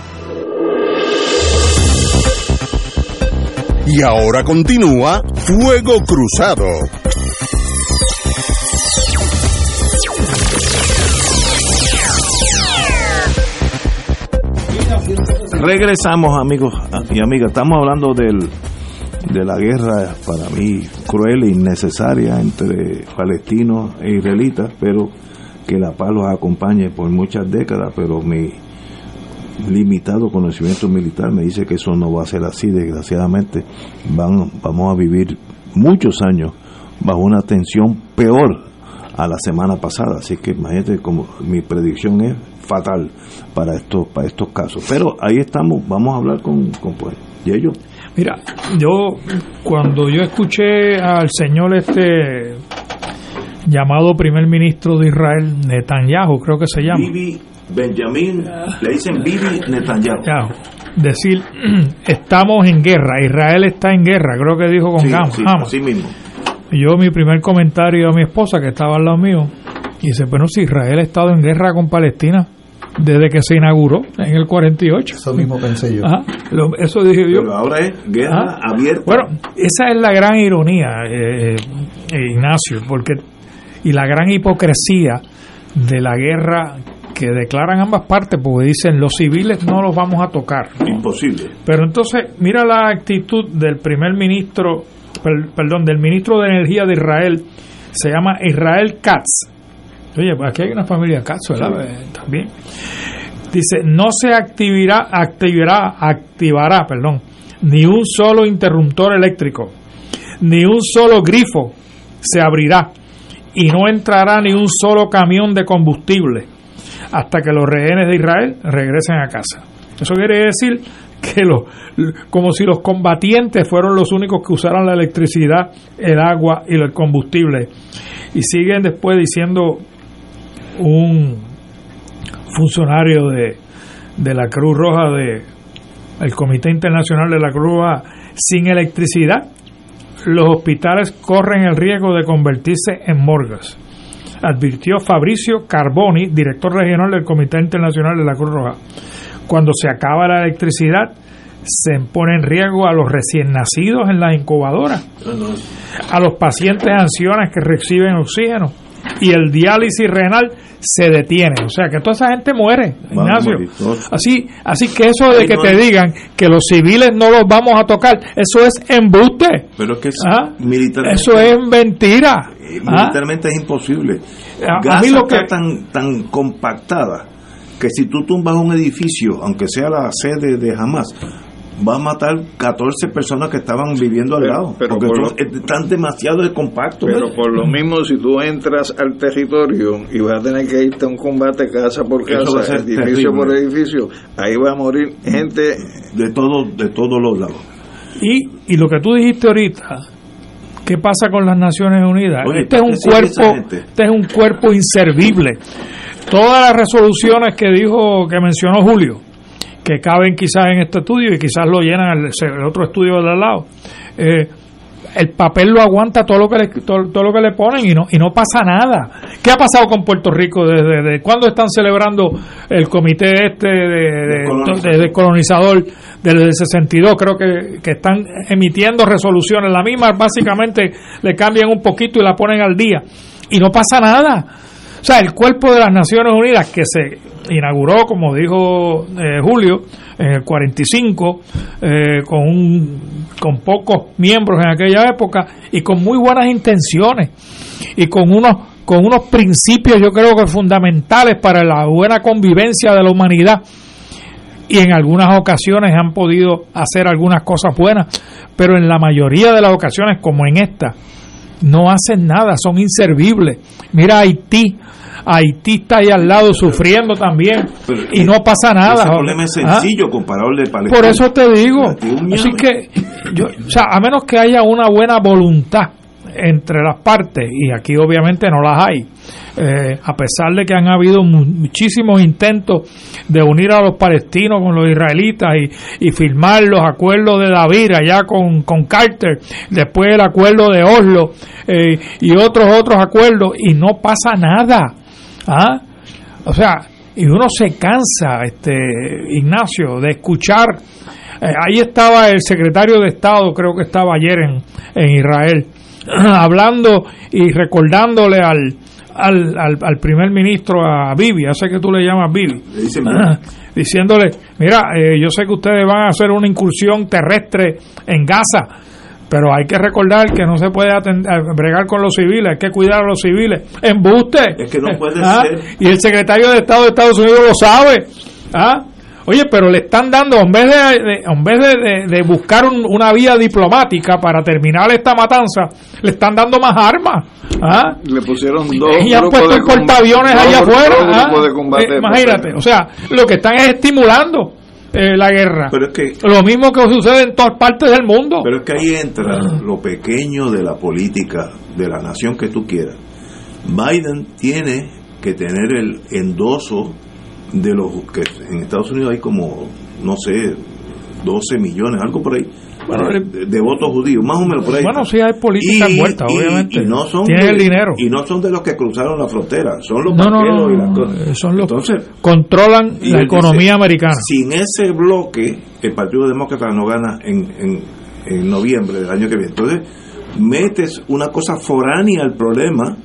Y ahora continúa Fuego Cruzado. Regresamos, amigos y amigas. Estamos hablando del, de la guerra, para mí, cruel e innecesaria entre palestinos e israelitas, pero que la paz los acompañe por muchas décadas, pero mi limitado conocimiento militar me dice que eso no va a ser así, desgraciadamente. Van, vamos a vivir muchos años bajo una tensión peor a la semana pasada, así que imagínate como mi predicción es fatal para estos para estos casos. Pero ahí estamos, vamos a hablar con, con pues, y ellos. Mira, yo cuando yo escuché al señor este llamado primer ministro de Israel, Netanyahu, creo que se llama. Bibi Benjamín, le dicen Bibi Netanyahu. decir, estamos en guerra, Israel está en guerra, creo que dijo con Sí, Hamas. sí, Hamas. así mismo. Yo mi primer comentario a mi esposa que estaba al lado mío, y dice, bueno, si Israel ha estado en guerra con Palestina desde que se inauguró en el 48. Eso mismo pensé yo. Ajá, lo- eso dije yo. Pero ahora es guerra Ah. abierta. Bueno, esa es la gran ironía, eh, eh, Ignacio, porque y la gran hipocresía de la guerra que declaran ambas partes, porque dicen los civiles no los vamos a tocar. ¿no? Imposible. Pero entonces, mira la actitud del primer ministro, per- perdón, del ministro de Energía de Israel, se llama Israel Katz. Oye, pues aquí hay una familia Katz, ¿verdad? Eh, También. Dice, no se activará, activará, activará, perdón, ni un solo interruptor eléctrico, ni un solo grifo se abrirá y no entrará ni un solo camión de combustible hasta que los rehenes de Israel regresen a casa. Eso quiere decir que lo, como si los combatientes fueron los únicos que usaran la electricidad, el agua y el combustible. Y siguen después diciendo un funcionario de, de la Cruz Roja, de el Comité Internacional de la Cruz Roja, sin electricidad, los hospitales corren el riesgo de convertirse en morgas, advirtió Fabricio Carboni, director regional del Comité Internacional de la Cruz Roja. Cuando se acaba la electricidad, se pone en riesgo a los recién nacidos en las incubadoras, a los pacientes ancianos que reciben oxígeno y el diálisis renal se detiene. O sea que toda esa gente muere, Ignacio. Así, así que eso de que te digan que los civiles no los vamos a tocar, eso es embuste. Pero es que es Ah, militarmente, Eso es mentira. eh, Ah, militarmente es imposible. A- a Gaza mí lo está que- tan, tan compactada que si tú tumbas un edificio, aunque sea la sede de Hamas, va a matar 14 personas que estaban viviendo al Pero- lado. pero porque por están demasiado compactos. Pero por lo mismo, si tú entras al territorio y vas a tener que irte a un combate casa por Eso va a casa, ser edificio terrible. por edificio, ahí va a morir gente. de todo, de todos los lados. Y, y lo que tú dijiste ahorita, ¿qué pasa con las Naciones Unidas? Oye, este es ¿para un cuerpo, este es un cuerpo inservible. Todas las resoluciones que dijo, que mencionó Julio, que caben quizás en este estudio y quizás lo llenan el, el otro estudio de al lado. eh, el papel lo aguanta todo lo que le, todo, todo lo que le ponen y no y no pasa nada. ¿Qué ha pasado con Puerto Rico desde, desde cuándo están celebrando el comité este de colonizador desde el 62? Creo que, que están emitiendo resoluciones. La misma básicamente le cambian un poquito y la ponen al día y no pasa nada. O sea, el cuerpo de las Naciones Unidas que se inauguró, como dijo eh, Julio, en el 45, eh, con, un, con pocos miembros en aquella época y con muy buenas intenciones y con unos, con unos principios yo creo que fundamentales para la buena convivencia de la humanidad. y en algunas ocasiones han podido hacer algunas cosas buenas, pero en la mayoría de las ocasiones, como en esta, no hacen nada, son inservibles. Mira Haití, Haití está ahí al lado sufriendo también y no pasa nada. Ese problema es ¿Ah? sencillo al Palestina. Por eso te digo, así que, yo, o sea, a menos que haya una buena voluntad entre las partes, y aquí obviamente no las hay, eh, a pesar de que han habido mu- muchísimos intentos de unir a los palestinos con los israelitas y, y firmar los acuerdos de David allá con, con Carter, después el acuerdo de Oslo eh, y otros otros acuerdos, y no pasa nada. ¿Ah? O sea, y uno se cansa, este Ignacio, de escuchar. eh, ahí estaba el secretario de Estado, creo que estaba ayer en, en Israel, hablando y recordándole al, al, al, al primer ministro, a Bibi, ya sé que tú le llamas Bibi, diciéndole, mira, eh, yo sé que ustedes van a hacer una incursión terrestre en Gaza, pero hay que recordar que no se puede eh, bregar con los civiles, hay que cuidar a los civiles. ¡Embuste! Es que no puede Ah, ser. Y el secretario de Estado de Estados Unidos lo sabe. ¿Ah? Oye, pero le están dando, en vez de, de- en vez de, de- de buscar un- una vía diplomática para terminar esta matanza, le están dando más armas. ¿Ah? Le pusieron dos y han puesto portaaviones allá afuera. ¿ah? Eh, imagínate, o sea, lo que están es estimulando eh, la guerra. Pero es que Lo mismo que sucede en todas partes del mundo. Pero es que ahí entra lo pequeño de la política de la nación que tú quieras. Biden tiene que tener el endoso de los que en Estados Unidos hay como, no sé, 12 millones, algo por ahí, Bueno, de, de votos judíos, más o menos por ahí. Bueno, sí hay política Y- y- obviamente. y no son Tienen de- el dinero. Y no son de los que cruzaron la frontera, son los No, no, no, y las cosas. eh, son los Entonces, controlan la economía dice, americana. Sin ese bloque, el Partido Demócrata no gana en, en, en noviembre del año que viene. Entonces, metes una cosa foránea al problema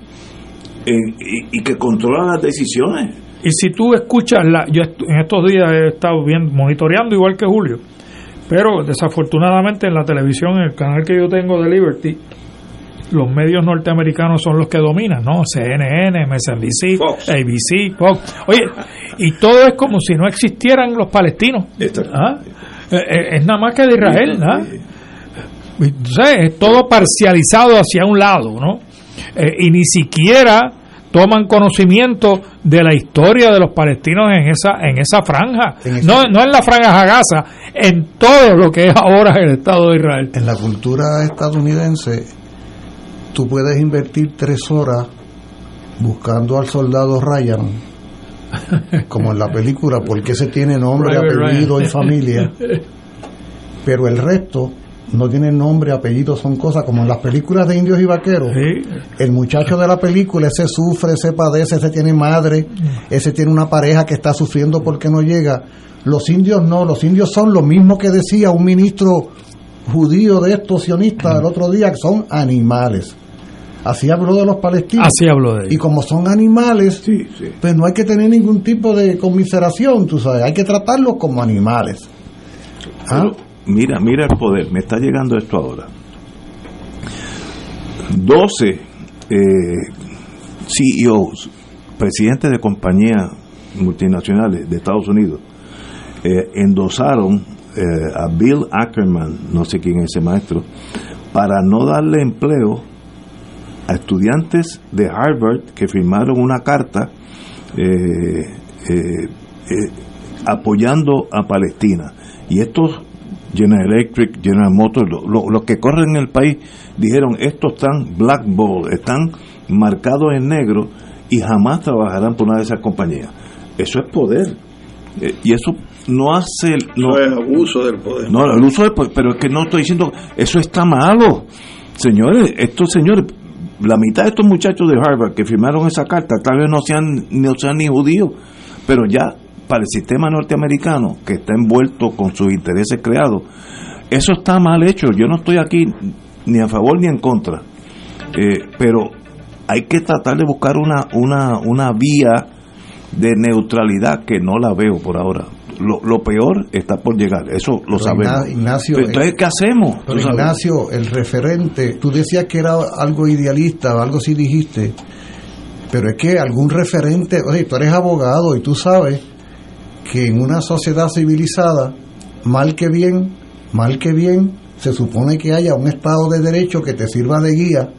en- y, y que controla las decisiones. Y si tú escuchas, la, yo en estos días he estado viendo, monitoreando igual que Julio, pero desafortunadamente en la televisión, en el canal que yo tengo de Liberty, los medios norteamericanos son los que dominan, ¿no? CNN, MSNBC, ABC, Fox. Oye, y todo es como si no existieran los palestinos. ¿Ah? Eh, eh, Es nada más que de Israel, ¿ah? Entonces, es todo parcializado hacia un lado, ¿no? Eh, y ni siquiera toman conocimiento de la historia de los palestinos en esa en esa franja. No, no en la franja Gaza, en todo lo que es ahora el Estado de Israel. En la cultura estadounidense, tú puedes invertir tres horas buscando al soldado Ryan, como en la película, porque ese tiene nombre, apellido y familia, pero el resto no tiene nombre, apellido, son cosas como en las películas de indios y vaqueros. El muchacho de la película, ese sufre, ese padece, ese tiene madre, ese tiene una pareja que está sufriendo porque no llega. Los indios no, los indios son lo mismo que decía un ministro judío de estos sionistas el otro día, que son animales. Así habló de los palestinos. Así habló de ellos. Y como son animales, pues no hay que tener ningún tipo de conmiseración, tú sabes, hay que tratarlos como animales. ¿Ah? Pero mira, mira el poder, me está llegando esto ahora. 12 eh, CEOs, presidentes de compañías multinacionales de Estados Unidos, eh, endosaron eh, a Bill Ackerman, no sé quién es ese maestro, para no darle empleo a estudiantes de Harvard que firmaron una carta apoyando a Palestina. Y estos General Electric, General Motors, los lo, lo que corren en el país, dijeron, estos están blackball, están marcados en negro y jamás trabajarán por una de esas compañías. Eso es poder. Eh, y eso no hace... No, Eso es abuso del poder. no, el uso del poder, pero es que no estoy diciendo, eso está malo. Señores, estos señores, la mitad de estos muchachos de Harvard que firmaron esa carta, tal vez no sean, no sean ni judíos, pero ya para el sistema norteamericano, que está envuelto con sus intereses creados, eso está mal hecho. Yo no estoy aquí ni a favor ni en contra, Eh, pero hay que tratar de buscar una, una, una vía de neutralidad que no la veo por ahora. Lo, lo peor está por llegar, eso lo Pero sabemos. Igna- Ignacio, entonces, eh, ¿qué hacemos? Pero. Ignacio, el referente, tú decías que era algo idealista, o algo así dijiste, pero es que algún referente, oye, tú eres abogado y tú sabes que en una sociedad civilizada, mal que bien, mal que bien, se supone que haya un Estado de Derecho que te sirva de guía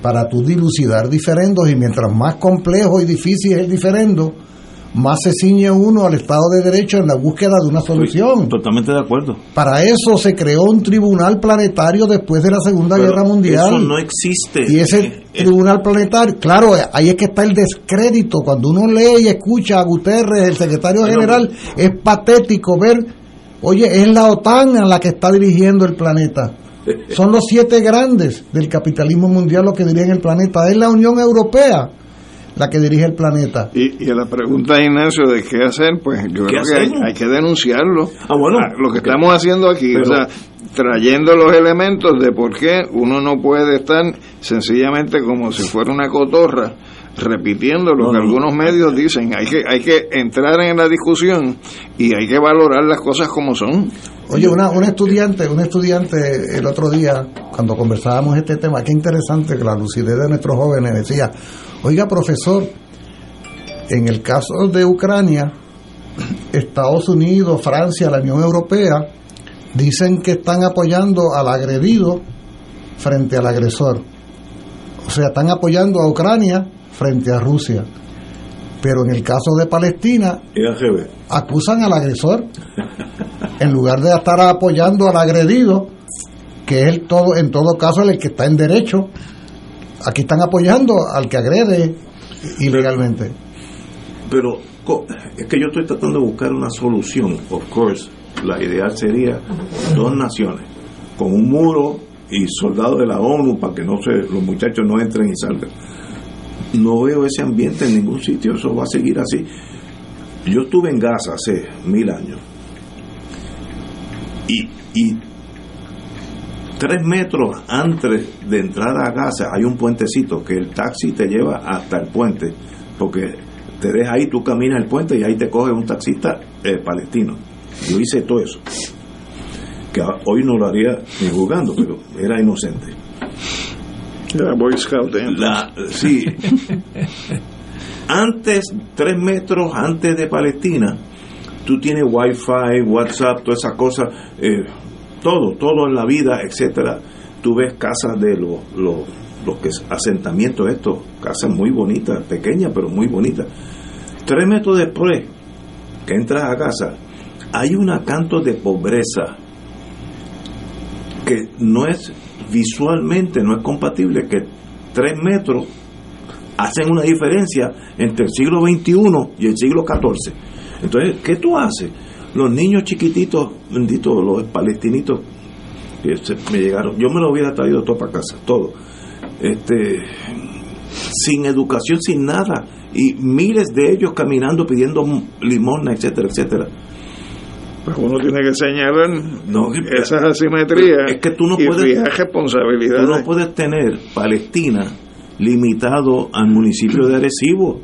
para tú dilucidar diferendos y mientras más complejo y difícil es el diferendo, más se ciñe uno al Estado de Derecho en la búsqueda de una solución. Totalmente de acuerdo. Para eso se creó un tribunal planetario después de la Segunda Pero Guerra Mundial. Eso no existe. Y ese tribunal planetario, claro, ahí es que está el descrédito. Cuando uno lee y escucha a Guterres, el secretario general, es patético ver, oye, es la OTAN a la que está dirigiendo el planeta. Son los siete grandes del capitalismo mundial los que dirigen el planeta. Es la Unión Europea la que dirige el planeta. Y, y a la pregunta de Ignacio de qué hacer, pues yo ¿Qué creo que hay, que denunciarlo. Ah, bueno. lo que estamos haciendo aquí, Pero- o sea, trayendo los elementos de por qué uno no puede estar sencillamente como si fuera una cotorra repitiendo lo No, que no. algunos medios dicen. Hay que, hay que entrar en la discusión y hay que valorar las cosas como son. Oye, una, un estudiante, un estudiante el otro día, cuando conversábamos este tema, qué interesante que la lucidez de nuestros jóvenes decía, oiga profesor, en el caso de Ucrania, Estados Unidos, Francia, la Unión Europea, dicen que están apoyando al agredido frente al agresor. O sea, están apoyando a Ucrania frente a Rusia. Pero en el caso de Palestina, acusan al agresor en lugar de estar apoyando al agredido que es el todo en todo caso el que está en derecho aquí están apoyando al que agrede ilegalmente Pero es que yo estoy tratando de buscar una solución. Of course, la ideal sería dos naciones, con un muro y soldados de la ONU para que no se, los muchachos no entren y salgan. No veo ese ambiente en ningún sitio, eso va a seguir así. Yo estuve en Gaza hace mil años y, y tres metros antes de entrar a Gaza hay un puentecito que el taxi te lleva hasta el puente, porque te deja ahí, tú caminas el puente y ahí te coge un taxista eh, palestino. Yo hice todo eso, que hoy no lo haría ni jugando, pero era inocente. La Boy Scout, ¿eh? La, sí. Antes, tres metros antes de Palestina, tú tienes wifi, WhatsApp, todas esas cosas, eh, todo, todo en la vida, etcétera. Tú ves casas de los, los, los asentamientos estos, casas muy bonitas, pequeñas pero muy bonitas. Tres metros después que entras a casa, hay un acanto de pobreza que no es visualmente, no es compatible que tres metros hacen una diferencia entre el siglo XXI y el siglo XIV. Entonces, ¿qué tú haces? Los niños chiquititos, benditos, los palestinitos, que se- me llegaron, yo me lo hubiera traído todo para casa, todo. Este, sin educación, sin nada, y miles de ellos caminando pidiendo limosna, etcétera, etcétera. Pues uno tiene que señalar No, esas asimetrías es que tú no y puedes- fijar Tú responsabilidades. no puedes tener Palestina limitado al municipio de Arecibo.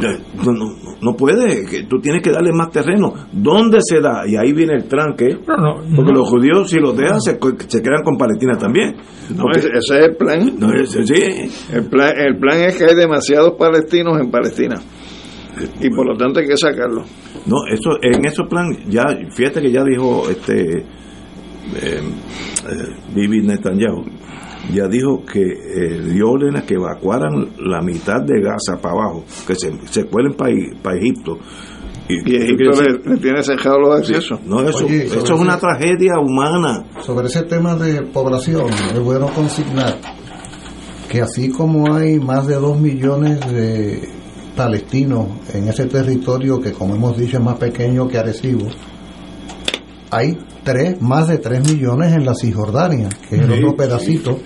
No, no, no puede, que tú tienes que darle más terreno. ¿Dónde se da? Y ahí viene el tranque. porque no. los judíos, si los dejan, se, co- se quedan con Palestina también. No, Porque- ese, ese es el plan. no, ese- sí. El plan. El plan es que hay demasiados palestinos en Palestina. Y por lo tanto hay que sacarlo. No, eso, en esos plan, ya, fíjate que ya dijo este eh, eh, Bibi Netanyahu, ya dijo que eh, dio órdenes que evacuaran la mitad de Gaza para abajo, que se, se cuelen para Egipto. Y Egipto le, le tiene cerrado los accesos. No, eso, Oye, eso es una ese- tragedia humana. sobre ese tema de población es bueno consignar que así como hay más de dos millones de palestinos en ese territorio que como hemos dicho es más pequeño que Arecibo hay tres, más de 3 millones en la Cisjordania, que es el Sí, otro pedacito.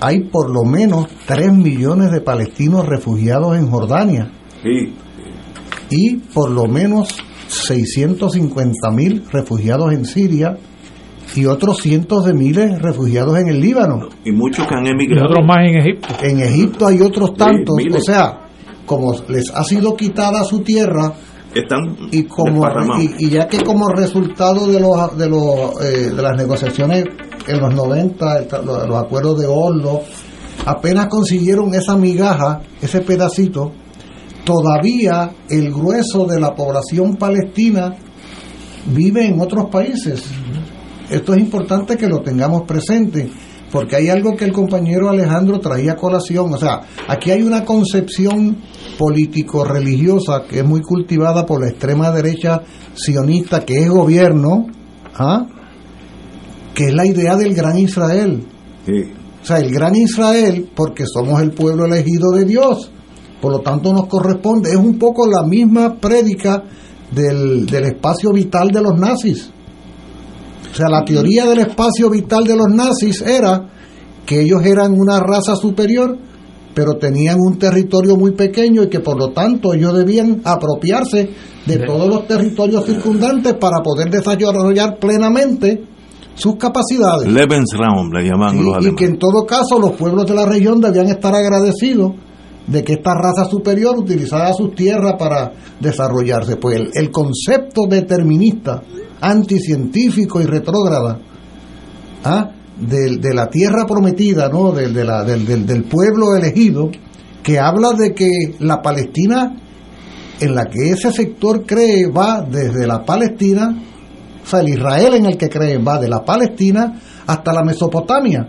Hay por lo menos 3 millones de palestinos refugiados en Jordania Sí. y por lo menos 650 mil refugiados en Siria y otros cientos de miles refugiados en el Líbano. Y muchos que han Y emigrado. otros más en Egipto. En Egipto hay otros tantos, o sea, como les ha sido quitada su tierra Están y como y, y ya que como resultado de los de los eh, de las negociaciones en los 90 el- los, los acuerdos de Oslo apenas consiguieron esa migaja ese pedacito todavía el grueso de la población palestina vive en otros países. Esto es importante que lo tengamos presente, porque hay algo que el compañero Alejandro traía a colación. O sea, aquí hay una concepción político-religiosa que es muy cultivada por la extrema derecha sionista, que es gobierno, ¿ah? Que es la idea del gran Israel. O sea, el gran Israel, porque somos el pueblo elegido de Dios, por lo tanto nos corresponde, es un poco la misma prédica del, del espacio vital de los nazis. O sea, la teoría del espacio vital de los nazis era que ellos eran una raza superior, pero tenían un territorio muy pequeño y que por lo tanto ellos debían apropiarse de todos los territorios circundantes para poder desarrollar plenamente sus capacidades. Lebensraum le llaman Sí, los y que en todo caso los pueblos de la región debían estar agradecidos de que esta raza superior utilizara sus tierras para desarrollarse. Pues el, el concepto determinista, anticientífico y retrógrada ¿ah? de, la tierra prometida, ¿no? del, de la- del- del- del pueblo elegido, que habla de que la Palestina en la que ese sector cree va desde la Palestina, o sea, el Israel en el que creen va de la Palestina hasta la Mesopotamia.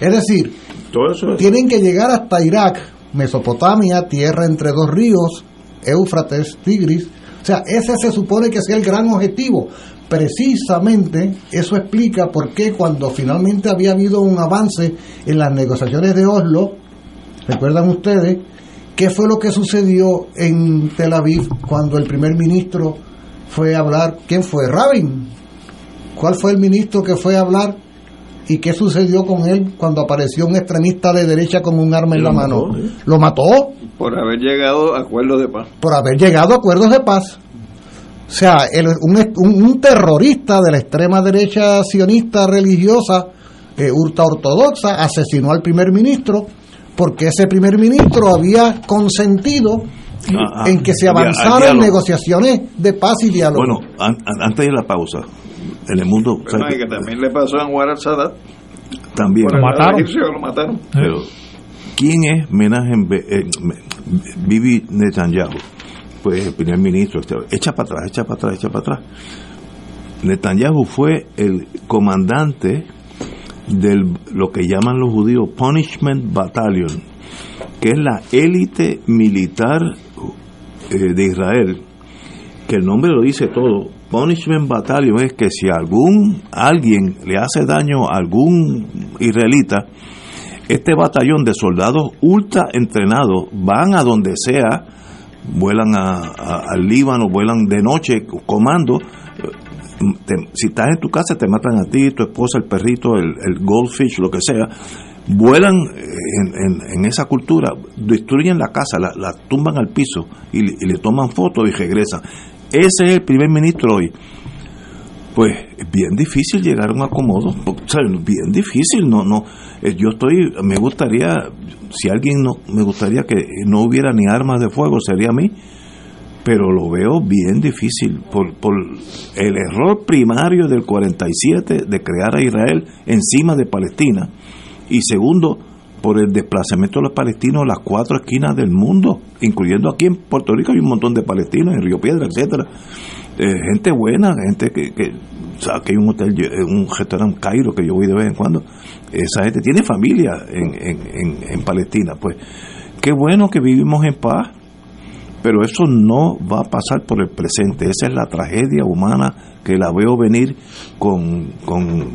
Es decir, Todo eso es- tienen que llegar hasta Irak, Mesopotamia, tierra entre dos ríos, Éufrates, Tigris. O sea, ese se supone que es el gran objetivo. Precisamente eso explica por qué cuando finalmente había habido un avance en las negociaciones de Oslo, recuerdan ustedes, ¿qué fue lo que sucedió en Tel Aviv cuando el primer ministro fue a hablar? ¿Quién fue? Rabin. ¿Cuál fue el ministro que fue a hablar? ¿Y qué sucedió con él cuando apareció un extremista de derecha con un arma en la mano? mató, ¿eh? Lo mató por haber llegado a acuerdos de paz. por haber llegado a acuerdos de paz. O sea, el- un, un- un terrorista de la extrema derecha sionista religiosa, eh, ultra ortodoxa, asesinó al primer ministro porque ese primer ministro había consentido Ah, ah, en que se al dia- al avanzara en diálogo. negociaciones de paz y diálogo. Bueno, an- an- antes de la pausa, en el mundo Bueno, ¿sabes y que también le pasó a Anwar al-Sadat. también. Lo mataron. Pero, ¿quién es Menahem eh, Bibi Netanyahu? Pues el primer ministro. este, Echa para atrás, echa para atrás, echa para atrás. Netanyahu fue el comandante de lo que llaman los judíos Punishment Battalion, que es la élite militar eh, de Israel, que el nombre lo dice todo. Punishment Battalion es que si algún alguien le hace daño a algún israelita, este batallón de soldados ultra entrenados van a donde sea, vuelan a- al Líbano, vuelan de noche, comando. Si estás en tu casa, te matan a ti, tu esposa, el perrito, el, goldfish, lo que sea. Vuelan en, en- en esa cultura, destruyen la casa, la, tumban al piso y le toman fotos y regresan. Ese es el primer ministro hoy. Pues es bien difícil llegar a un acomodo, bien difícil, no, no, eh, yo estoy, me gustaría, si alguien no, me gustaría que no hubiera ni armas de fuego, sería a mí, pero lo veo bien difícil por, por el error primario del 47 de crear a Israel encima de Palestina y segundo por el desplazamiento de los palestinos a las cuatro esquinas del mundo, incluyendo aquí en Puerto Rico hay un montón de palestinos, en Río Piedra, etcétera, Eh, gente buena, gente que, que hay un hotel, un restaurante Cairo que yo voy de vez en cuando, esa gente tiene familia en, en, en, en Palestina, pues. Qué bueno que vivimos en paz, pero eso no va a pasar por el presente. Esa es la tragedia humana que la veo venir con, con,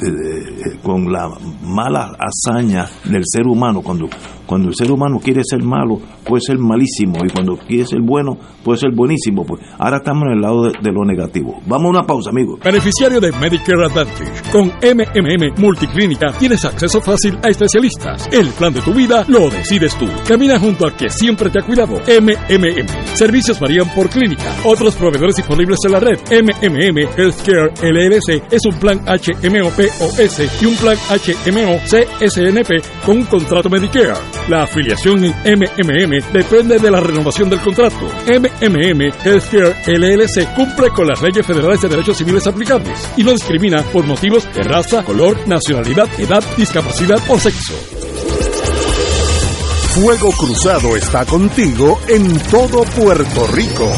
eh, eh, con la mala hazaña del ser humano. Cuando, cuando el ser humano quiere ser malo, puede ser malísimo, y cuando quiere ser bueno, puede ser buenísimo. Pues ahora estamos en el lado de, lo negativo. Vamos a una pausa, amigos. Beneficiario de Medicare Advantage. Con MMM Multiclínica tienes acceso fácil a especialistas. El plan de tu vida lo decides tú. Camina junto al que siempre te ha cuidado. MMM. Servicios varían por clínica. Otros proveedores disponibles en la red. MMM Healthcare LLC es un plan HMO POS y un plan HMO CSNP con un contrato Medicare. La afiliación en MMM depende de la renovación del contrato. MMM Healthcare LLC cumple con las leyes federales de derechos civiles aplicables y no discrimina por motivos de raza, color, nacionalidad, edad, discapacidad o sexo. Fuego Cruzado está contigo en todo Puerto Rico.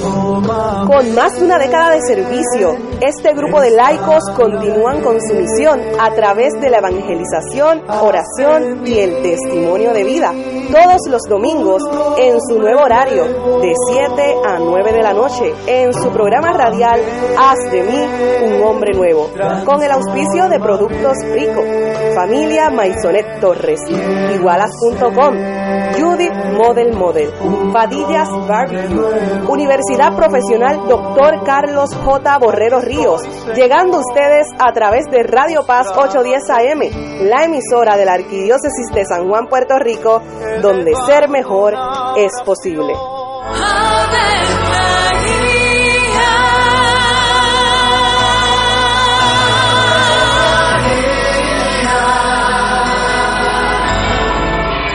Con más de una década de servicio, este grupo de laicos continúan con su misión a través de la evangelización, oración y el testimonio de vida, todos los domingos en su nuevo horario, de 7 a 9 de la noche, en su programa radial Haz de mí un hombre nuevo, con el auspicio de Productos Rico, Familia Maisonet Torres, Igualas.com, Judith Model Model, Padillas Barbecue, Universidad Profesional Dr. Carlos J. Borrero Ríos, llegando ustedes a través de Radio Paz 810 AM, la emisora de la Arquidiócesis de San Juan, Puerto Rico, donde ser mejor es posible.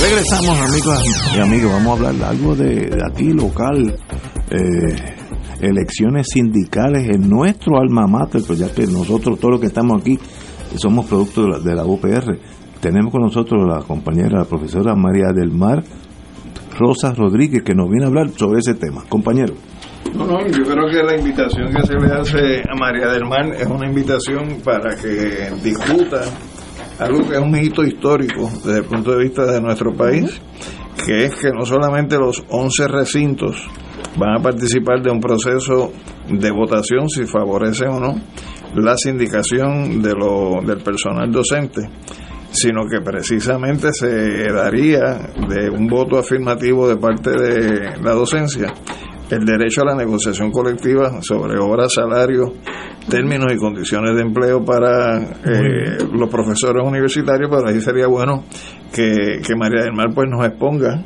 Regresamos, amigos y amigos. Vamos a hablar algo de, de aquí local. Eh, elecciones sindicales en nuestro alma mater, pues ya que nosotros, todos los que estamos aquí, somos producto de la, de la UPR. Tenemos con nosotros la compañera, la profesora María del Mar Rosa Rodríguez, que nos viene a hablar sobre ese tema. Compañero. No, no, yo creo que la invitación que se le hace a María del Mar es una invitación para que discuta algo que es un hito histórico desde el punto de vista de nuestro país, que es que no solamente los 11 recintos van a participar de un proceso de votación si favorece o no la sindicación de lo, del personal docente, sino que precisamente se daría de un voto afirmativo de parte de la docencia el derecho a la negociación colectiva sobre horas, salarios, términos y condiciones de empleo para eh, los profesores universitarios, pero ahí sería bueno que, que María del Mar pues nos exponga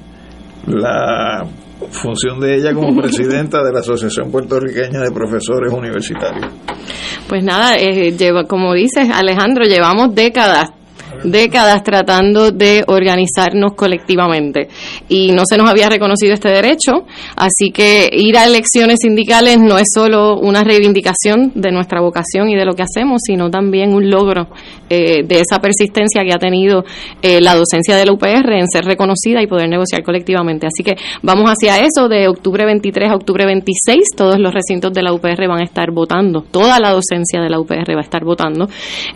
la función de ella como presidenta de la Asociación Puertorriqueña de Profesores Universitarios. Pues nada, eh, lleva, como dices Alejandro, llevamos décadas décadas tratando de organizarnos colectivamente y no se nos había reconocido este derecho, así que ir a elecciones sindicales no es solo una reivindicación de nuestra vocación y de lo que hacemos, sino también un logro eh, de esa persistencia que ha tenido eh, la docencia de la UPR en ser reconocida y poder negociar colectivamente. Así que vamos hacia eso, de octubre 23 a octubre 26, todos los recintos de la UPR van a estar votando, toda la docencia de la UPR va a estar votando,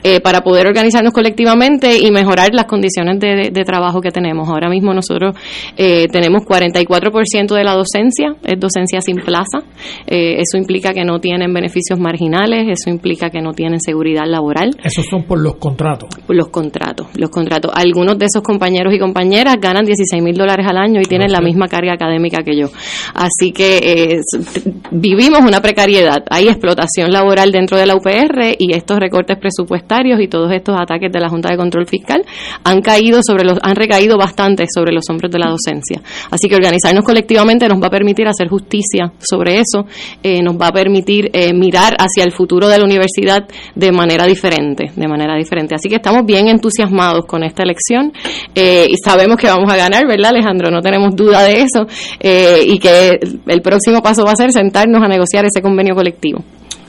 eh, para poder organizarnos colectivamente y mejorar las condiciones de, de trabajo que tenemos. Ahora mismo nosotros eh, tenemos 44% de la docencia, es docencia sin plaza. Eh, eso implica que no tienen beneficios marginales, eso implica que no tienen seguridad laboral. Esos son por los contratos. Por los contratos, los contratos. Algunos de esos compañeros y compañeras ganan 16 mil dólares al año y tienen la misma carga académica que yo. Así que eh, vivimos una precariedad. Hay explotación laboral dentro de la UPR y estos recortes presupuestarios y todos estos ataques de la Junta de Control Fiscal han caído sobre los, han recaído bastante sobre los hombros de la docencia. Así que organizarnos colectivamente nos va a permitir hacer justicia sobre eso, eh, nos va a permitir eh, mirar hacia el futuro de la universidad de manera diferente, de manera diferente. Así que estamos bien entusiasmados con esta elección eh, y sabemos que vamos a ganar, ¿verdad, Alejandro? No tenemos duda de eso y que el próximo paso va a ser sentarnos a negociar ese convenio colectivo.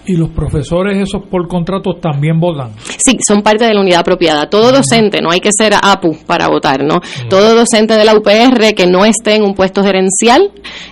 ¿Y los profesores esos por contratos también votan? Sí, son parte de la unidad apropiada. Todo docente, no hay que ser APU para votar, ¿no? Todo docente de la UPR que no esté en un puesto gerencial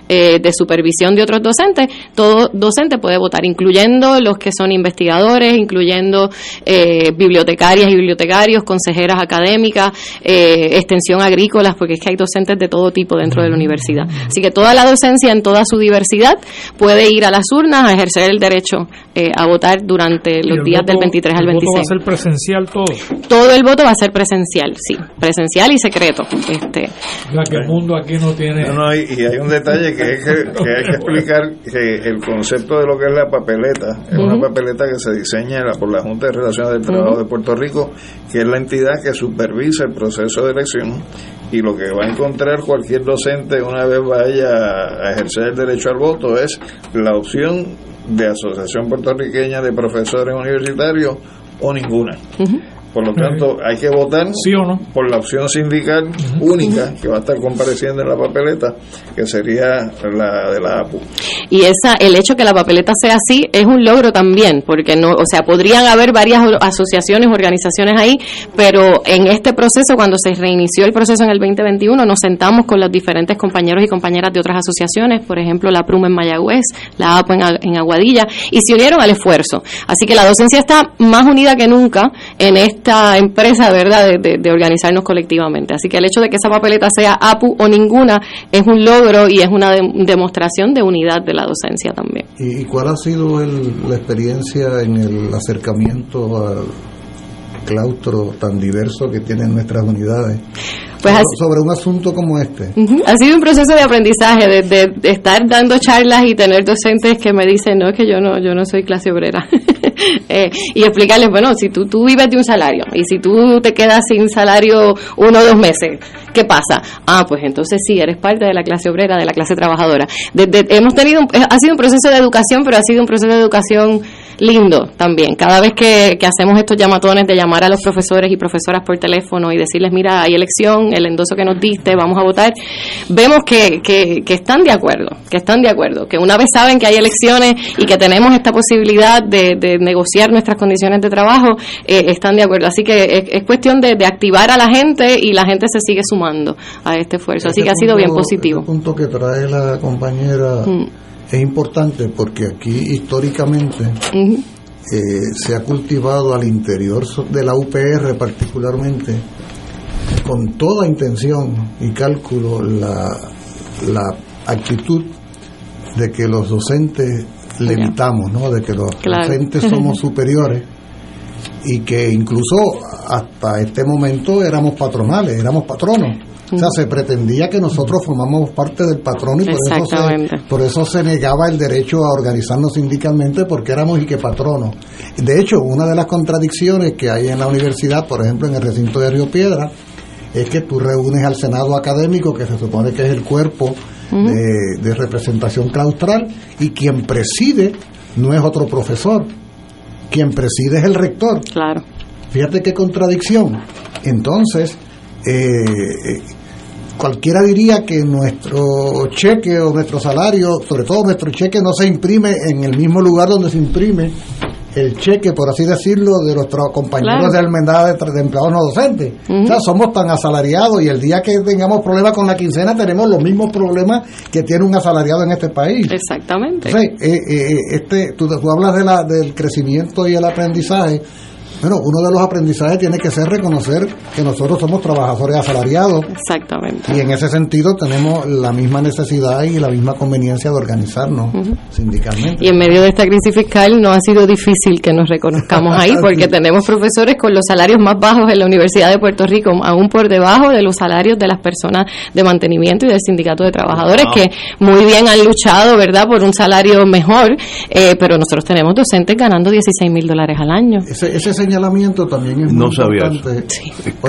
eh, de supervisión de otros docentes, todo docente puede votar, incluyendo los que son investigadores, incluyendo eh, bibliotecarias y bibliotecarios, consejeras académicas, eh, extensión agrícolas, porque es que hay docentes de todo tipo dentro de la universidad. Así que toda la docencia en toda su diversidad puede ir a las urnas a ejercer el derecho eh, a votar durante los días del 23 al 26. ¿El voto va a ser presencial todo? Todo el voto va a ser presencial, sí, presencial y secreto. Este. que el mundo aquí no tiene... No, y, hay un detalle que, hay que explicar, que el concepto de lo que es la papeleta, es una papeleta que se diseña por la Junta de Relaciones del Trabajo de Puerto Rico, que es la entidad que supervisa el proceso de elección y lo que va a encontrar cualquier docente una vez vaya a ejercer el derecho al voto es la opción de Asociación Puertorriqueña de Profesores Universitarios o ninguna. Por lo tanto, hay que votar ¿Sí o no? por la opción sindical única que va a estar compareciendo en la papeleta, que sería la de la APU. Y esa, el hecho que la papeleta sea así es un logro también, porque no, o sea, podrían haber varias asociaciones, organizaciones ahí, pero en este proceso, cuando se reinició el proceso en el 2021, nos sentamos con los diferentes compañeros y compañeras de otras asociaciones, por ejemplo, la PRUM en Mayagüez, la APU en, Aguadilla, y se unieron al esfuerzo. Así que la docencia está más unida que nunca en este esta empresa, ¿verdad?, de, organizarnos colectivamente. Así que el hecho de que esa papeleta sea APU o ninguna es un logro y es una demostración de unidad de la docencia también. ¿Y, cuál ha sido la experiencia en el acercamiento al claustro tan diverso que tienen nuestras unidades? Pues sobre un asunto como este. Ha sido un proceso de aprendizaje, de, estar dando charlas y tener docentes que me dicen, no, es que yo no, yo no soy clase obrera. Eh, y explicarles, bueno, si tú, tú vives de un salario y si tú te quedas sin salario uno o dos meses, ¿qué pasa? Ah, pues entonces sí, eres parte de la clase obrera, de la clase trabajadora. hemos tenido, ha sido un proceso de educación, pero ha sido un proceso de educación lindo también. Cada vez que, hacemos estos llamatones de llamar a los profesores y profesoras por teléfono y decirles, mira, hay elección, el endoso que nos diste, vamos a votar, vemos que, que, están de acuerdo, que están de acuerdo, que una vez saben que hay elecciones y que tenemos esta posibilidad de, negociar nuestras condiciones de trabajo, eh, están de acuerdo. Así que es, cuestión de, activar a la gente y la gente se sigue sumando a este esfuerzo. Así que ha sido bien positivo. El punto que trae la compañera... Mm es importante porque aquí históricamente eh, se ha cultivado al interior de la UPR particularmente con toda intención y cálculo la, la actitud de que los docentes levitamos, ¿no? de que los docentes somos superiores y que incluso hasta este momento éramos patronales, éramos patronos. O sea, se pretendía que nosotros formamos parte del patrono y por eso, se, por eso se negaba el derecho a organizarnos sindicalmente porque éramos y que patronos. De hecho, una de las contradicciones que hay en la universidad, por ejemplo en el recinto de Río Piedra, es que tú reúnes al Senado académico, que se supone que es el cuerpo de, de representación claustral, y quien preside no es otro profesor, quien preside es el rector. Claro. Fíjate qué contradicción. Entonces, eh, cualquiera diría que nuestro cheque o nuestro salario, sobre todo nuestro cheque, no se imprime en el mismo lugar donde se imprime el cheque, por así decirlo, de nuestros compañeros de almendada de, empleados no docentes. O sea, somos tan asalariados y el día que tengamos problemas con la quincena tenemos los mismos problemas que tiene un asalariado en este país. Exactamente. Eh, eh, este, tú, tú hablas de la, del crecimiento y el aprendizaje Bueno, uno de los aprendizajes tiene que ser reconocer que nosotros somos trabajadores asalariados. Exactamente. Y en ese sentido tenemos la misma necesidad y la misma conveniencia de organizarnos sindicalmente. Y en medio de esta crisis fiscal no ha sido difícil que nos reconozcamos ahí, porque tenemos profesores con los salarios más bajos en la Universidad de Puerto Rico, aún por debajo de los salarios de las personas de mantenimiento y del sindicato de trabajadores, Wow. que muy bien han luchado, ¿verdad?, por un salario mejor, eh, pero nosotros tenemos docentes ganando 16 mil dólares al año. Ese, ese señalamiento también es No muy sabía importante.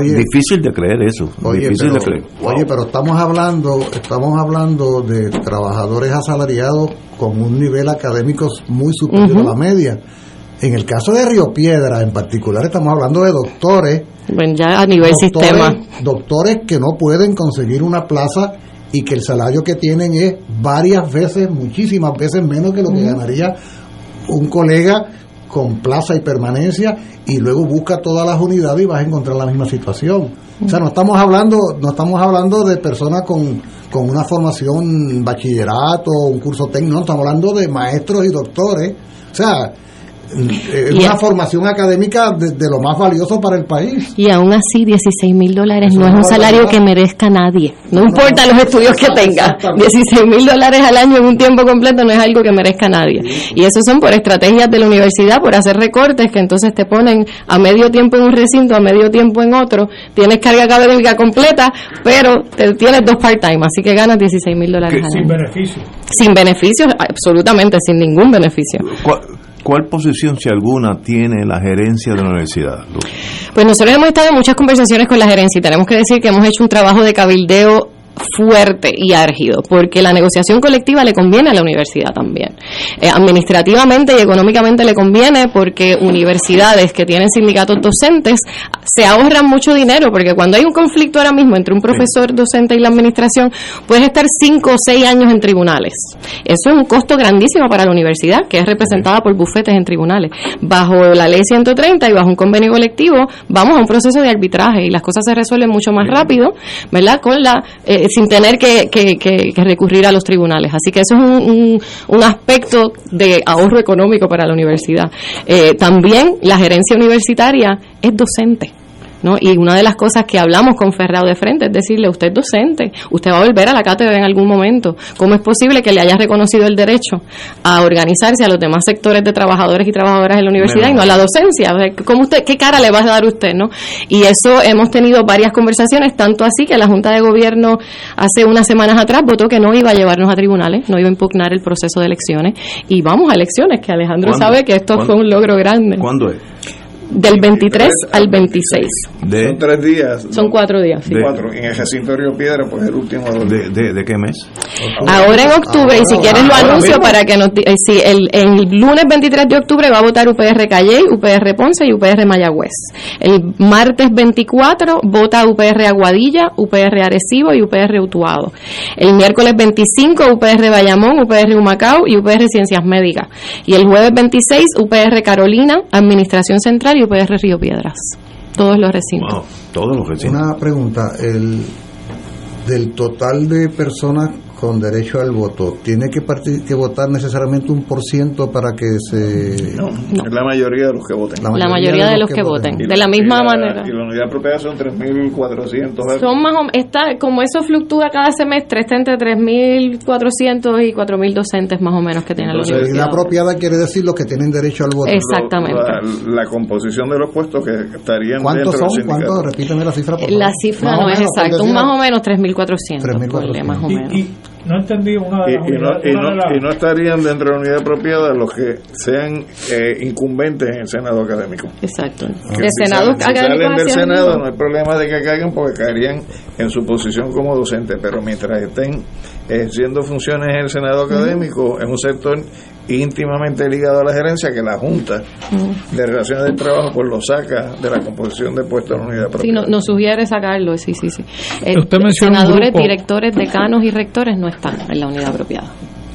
Difícil de creer eso. Oye, difícil pero, de creer. oye, pero estamos hablando, estamos hablando de trabajadores asalariados con un nivel académico muy superior a la media. En el caso de Río Piedra, en particular, estamos hablando de doctores. Bueno, ya a nivel doctores, sistema. Doctores que no pueden conseguir una plaza y que el salario que tienen es varias veces, muchísimas veces menos que lo que ganaría un colega con plaza y permanencia y luego busca todas las unidades y vas a encontrar la misma situación. O sea, no estamos hablando, no estamos hablando de personas con, con una formación bachillerato, un curso técnico, no, estamos hablando de maestros y doctores. O sea, es Y una a- formación académica de, de lo más valioso para el país. Y aún así, 16 mil dólares Eso no es un salario verdad. que merezca nadie. No, importa los estudios que tenga. 16 mil dólares al año en un tiempo completo no es algo que merezca nadie. Y eso son por estrategias de la universidad, por hacer recortes que entonces te ponen a medio tiempo en un recinto, a medio tiempo en otro. Tienes carga académica completa, pero te tienes dos part-time, así que ganas 16 mil dólares al Sin año. beneficio. Sin beneficios, absolutamente, sin ningún beneficio. ¿Cuál, cuál posición, si alguna, tiene la gerencia de la universidad? Pues nosotros hemos estado en muchas conversaciones con la gerencia y tenemos que decir que hemos hecho un trabajo de cabildeo fuerte y árgido, porque la negociación colectiva le conviene a la universidad también. Eh, administrativamente y económicamente le conviene porque universidades que tienen sindicatos docentes se ahorran mucho dinero, porque cuando hay un conflicto ahora mismo entre un profesor docente y la administración, puedes estar cinco o seis años en tribunales. Eso es un costo grandísimo para la universidad, que es representada por bufetes en tribunales. Bajo la ley 130 y bajo un convenio colectivo, vamos a un proceso de arbitraje y las cosas se resuelven mucho más rápido, ¿verdad? Con la, eh, sin tener que, que- que- que recurrir a los tribunales. Así que eso es un, un- un aspecto de ahorro económico para la universidad. Eh, también la gerencia universitaria es docente. ¿No? Y una de las cosas que hablamos con Ferrao de frente es decirle, usted es docente, usted va a volver a la cátedra en algún momento. ¿Cómo es posible que le haya reconocido el derecho a organizarse a los demás sectores de trabajadores y trabajadoras de la universidad y no a la docencia? O sea, ¿cómo usted, ¿Qué cara le va a dar usted? ¿no? Y eso hemos tenido varias conversaciones, tanto así que la Junta de Gobierno hace unas semanas atrás votó que no iba a llevarnos a tribunales, no iba a impugnar el proceso de elecciones y vamos a elecciones, que Alejandro ¿Cuándo? sabe que esto ¿Cuándo? fue un logro grande. ¿Cuándo es? Del 23 al 26. De, Son tres días. Son cuatro días. sí. Cuatro. En el recinto de Río Piedra, pues el último de de, qué mes? Ahora en octubre, y si quieres lo anuncio mismo. para que nos... eh, sí, el, el lunes 23 de octubre va a votar UPR Calley, UPR Ponce y UPR Mayagüez. El martes 24 vota UPR Aguadilla, UPR Arecibo y UPR Utuado. El miércoles 25 UPR Bayamón, UPR Humacao y UPR Ciencias Médicas. Y el jueves 26 UPR Carolina, Administración Central y UPR Río Piedras. Todos los recintos. Todos los recintos. Una pregunta, el del total de personas con derecho al voto, ¿tiene que, parti- que votar necesariamente un por ciento para que se... No, es la mayoría de los que voten. La mayoría de los que voten. De la misma manera. Y la unidad propiedad son 3.400. Son más o menos, está, como eso fluctúa cada semestre, está entre 3.400 y 4.000 docentes más o menos que tiene la La universidad. apropiada quiere decir los que tienen derecho al voto. Exactamente. La, la composición de los puestos que estarían ¿Cuántos dentro son? ¿Cuántos? Repíteme la cifra, por La favor. cifra Más o no es exacta, un más o menos 3.400, ponle, más o menos. Y no entendí una de Y, las y no, unidades- y, una no, de las- y no estarían dentro de la unidad apropiada los que sean eh, incumbentes en el Senado académico. Exacto. Que De si Senado salen, si académico salen del Senado no hay problema de que caigan porque caerían en su posición como docente, pero mientras estén ejerciendo funciones en el Senado académico, es un sector íntimamente ligado a la gerencia que la Junta de Relaciones del Trabajo pues lo saca de la composición de puestos en la unidad Sí, propia. no- nos sugiere sacarlo, sí, sí, sí. Eh, Usted menciona un senadores, grupo. directores, decanos y rectores no están en la unidad apropiada.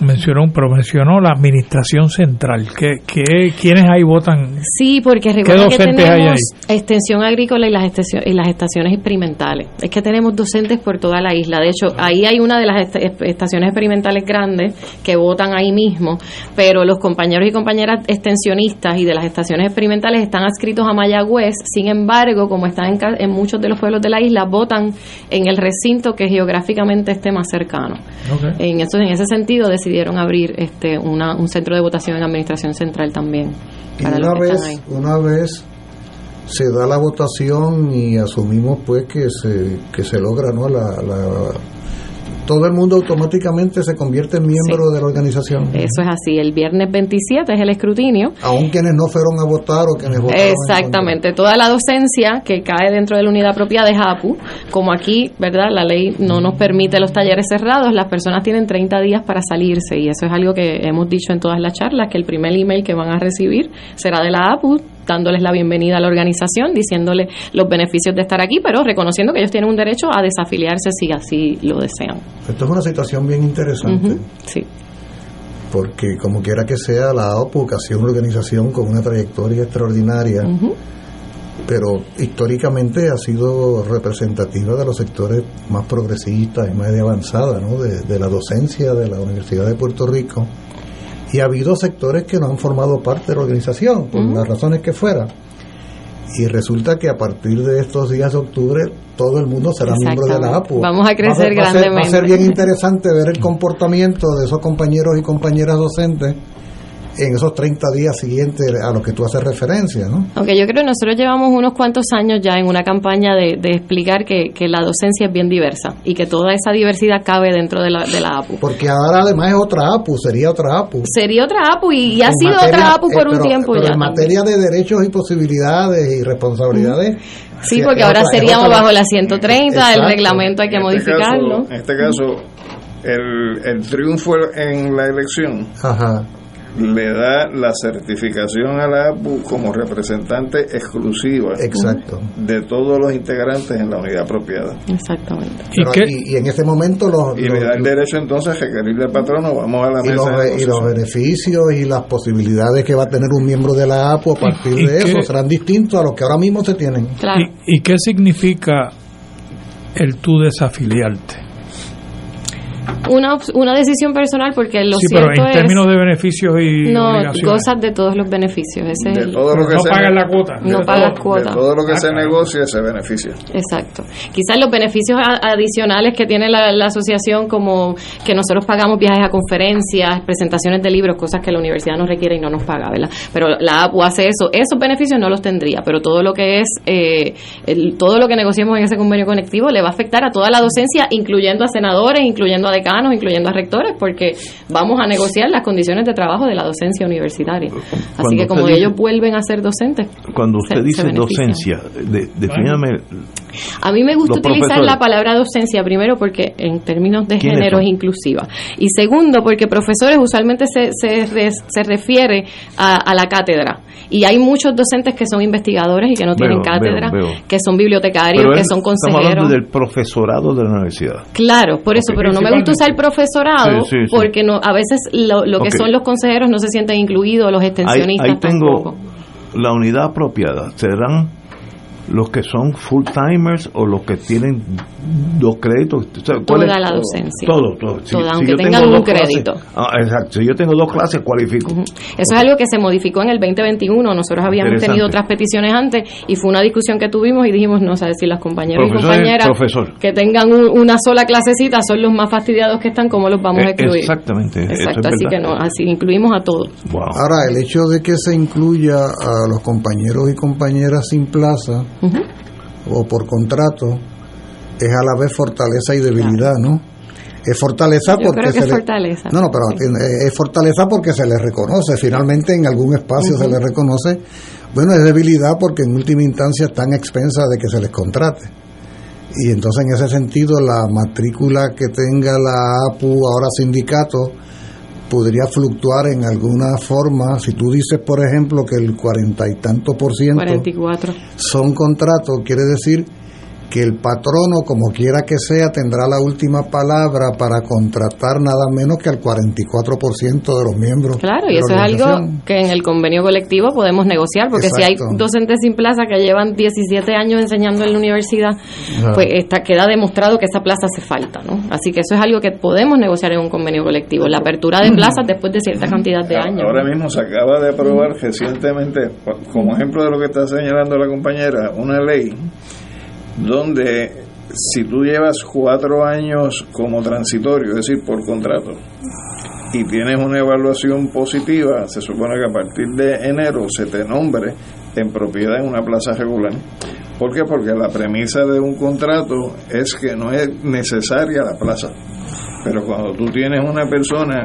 Mencionó, pero mencionó la administración central. ¿Qué, qué, ¿Quiénes ahí votan? Sí, porque recuerda que tenemos extensión agrícola y las, estaciones, y las estaciones experimentales. Es que tenemos docentes por toda la isla. De hecho, ahí hay una de las estaciones experimentales grandes que votan ahí mismo, pero los compañeros y compañeras extensionistas y de las estaciones experimentales están adscritos a Mayagüez. Sin embargo, como están en, en muchos de los pueblos de la isla, votan en el recinto que geográficamente esté más cercano. En, eso, en ese sentido, decidieron abrir este un centro de votación en Administración Central también. una, vez, una vez se da la votación y asumimos pues que se, que se logra ¿no? la todo el mundo automáticamente se convierte en miembro de la organización. Eso es así. El viernes 27 es el escrutinio. Aún quienes no fueron a votar o quienes votaron. Exactamente. Toda la docencia que cae dentro de la unidad propia de JAPU, como aquí, ¿verdad? La ley no nos permite los talleres cerrados, las personas tienen 30 días para salirse y eso es algo que hemos dicho en todas las charlas, que el primer email que van a recibir será de la APU dándoles la bienvenida a la organización, diciéndole los beneficios de estar aquí, pero reconociendo que ellos tienen un derecho a desafiliarse si así lo desean. Esto es una situación bien interesante. sí. Porque como quiera que sea, la AOPUC ha sido una organización con una trayectoria extraordinaria, pero históricamente ha sido representativa de los sectores más progresistas y más de avanzada, ¿no? de, de la docencia de la Universidad de Puerto Rico y ha habido sectores que no han formado parte de la organización, por las razones que fuera. Y resulta que a partir de estos días de octubre todo el mundo será miembro de la APU. Vamos a crecer grandemente. va a ser bien interesante ver el comportamiento de esos compañeros y compañeras docentes en esos 30 días siguientes a los que tú haces referencia, ¿no? Aunque yo creo que nosotros llevamos unos cuantos años ya en una campaña de, explicar que, la docencia es bien diversa y que toda esa diversidad cabe dentro de la, de la APU. Porque ahora además es otra APU, sería otra APU. Sería otra APU y, ha sido otra APU por eh, un tiempo ya. En materia de derechos y posibilidades y responsabilidades. Sí, porque ahora seríamos bajo la 130, el reglamento hay que este modificarlo. en este caso, el, el triunfo en la elección Ajá le da la certificación a la APU como representante exclusiva Exacto. de todos los integrantes en la unidad apropiada. Exactamente. ¿Y, en ese momento los... Y le da el derecho entonces a requerirle al patrono, vamos a la mesa. Los, y los beneficios y las posibilidades que va a tener un miembro de la APU a partir de eso serán distintos a los que ahora mismo se tienen. ¿Y, qué significa el tú desafiliarte? Una, una decisión personal porque lo sí, pero en términos de beneficios y no gozas de todos los beneficios ese de todo lo que no pagas la cuota. No pagas cuota. de todo lo que se ah, negocia se beneficia. Exacto. Quizás los beneficios adicionales que tiene la, asociación como que nosotros pagamos viajes a conferencias presentaciones de libros cosas que la universidad nos requiere y no nos paga verdad pero la APU hace eso. Esos beneficios no los tendría pero todo lo que es eh, todo lo que negociemos en ese convenio conectivo le va a afectar a toda la docencia incluyendo a senadores incluyendo a decanos, incluyendo a rectores, porque vamos a negociar las condiciones de trabajo de la docencia universitaria. Así que como ellos vuelven a ser docentes. Cuando usted dice docencia, de, A mí me gusta utilizar la palabra docencia, primero porque en términos de género es inclusiva. Y segundo, porque profesores usualmente se, se, se refiere a, a la cátedra. Y hay muchos docentes que son investigadores y que no tienen cátedra, que son bibliotecarios, que son consejeros. Estamos hablando del profesorado de la universidad. Claro, por eso, pero no me gusta usar el profesorado porque no a veces lo, que son los consejeros no se sienten incluidos, los extensionistas ahí, tengo la unidad apropiada. Serán los que son full timers o los que tienen dos créditos. Toda la docencia. Todo, todo. aunque tengan un crédito. Ah, exacto. Si yo tengo dos clases, cualifico. Eso es algo que se modificó en el 2021. Nosotros habíamos tenido otras peticiones antes y fue una discusión que tuvimos y dijimos, no, sabes si las compañeras y compañeras que tengan una sola clasecita son los más fastidiados que están, ¿cómo los vamos a eh, excluir? Exactamente. Exacto, así que no, así incluimos a todos. Ahora, el hecho de que se incluya a los compañeros y compañeras sin plaza o por contrato es a la vez fortaleza y debilidad, ¿no? Es fortaleza porque se fortaleza. No, no, pero es fortaleza porque se le reconoce, finalmente en algún espacio se le reconoce. Bueno, es debilidad porque en última instancia están expensas de que se les contrate. Y entonces en ese sentido la matrícula que tenga la APU, ahora sindicato, podría fluctuar en alguna forma. Si tú dices, por ejemplo, que el cuarenta y tanto por ciento 44. son contratos, quiere decir que el patrono, como quiera que sea, tendrá la última palabra para contratar nada menos que al 44% de los miembros. Claro, y eso es algo que en el convenio colectivo podemos negociar, porque si hay docentes sin plaza que llevan 17 años enseñando en la universidad, Claro. pues está, queda demostrado que esa plaza hace falta, ¿no? Así que eso es algo que podemos negociar en un convenio colectivo, la apertura de plazas después de cierta cantidad de años. Ahora mismo se acaba de aprobar recientemente, como ejemplo de lo que está señalando la compañera, una ley donde si tú llevas cuatro años como transitorio, es decir, por contrato, y tienes una evaluación positiva, se supone que a partir de enero se te nombre en propiedad en una plaza regular. ¿Por qué? Porque la premisa de un contrato es que no es necesaria la plaza. Pero cuando tú tienes una persona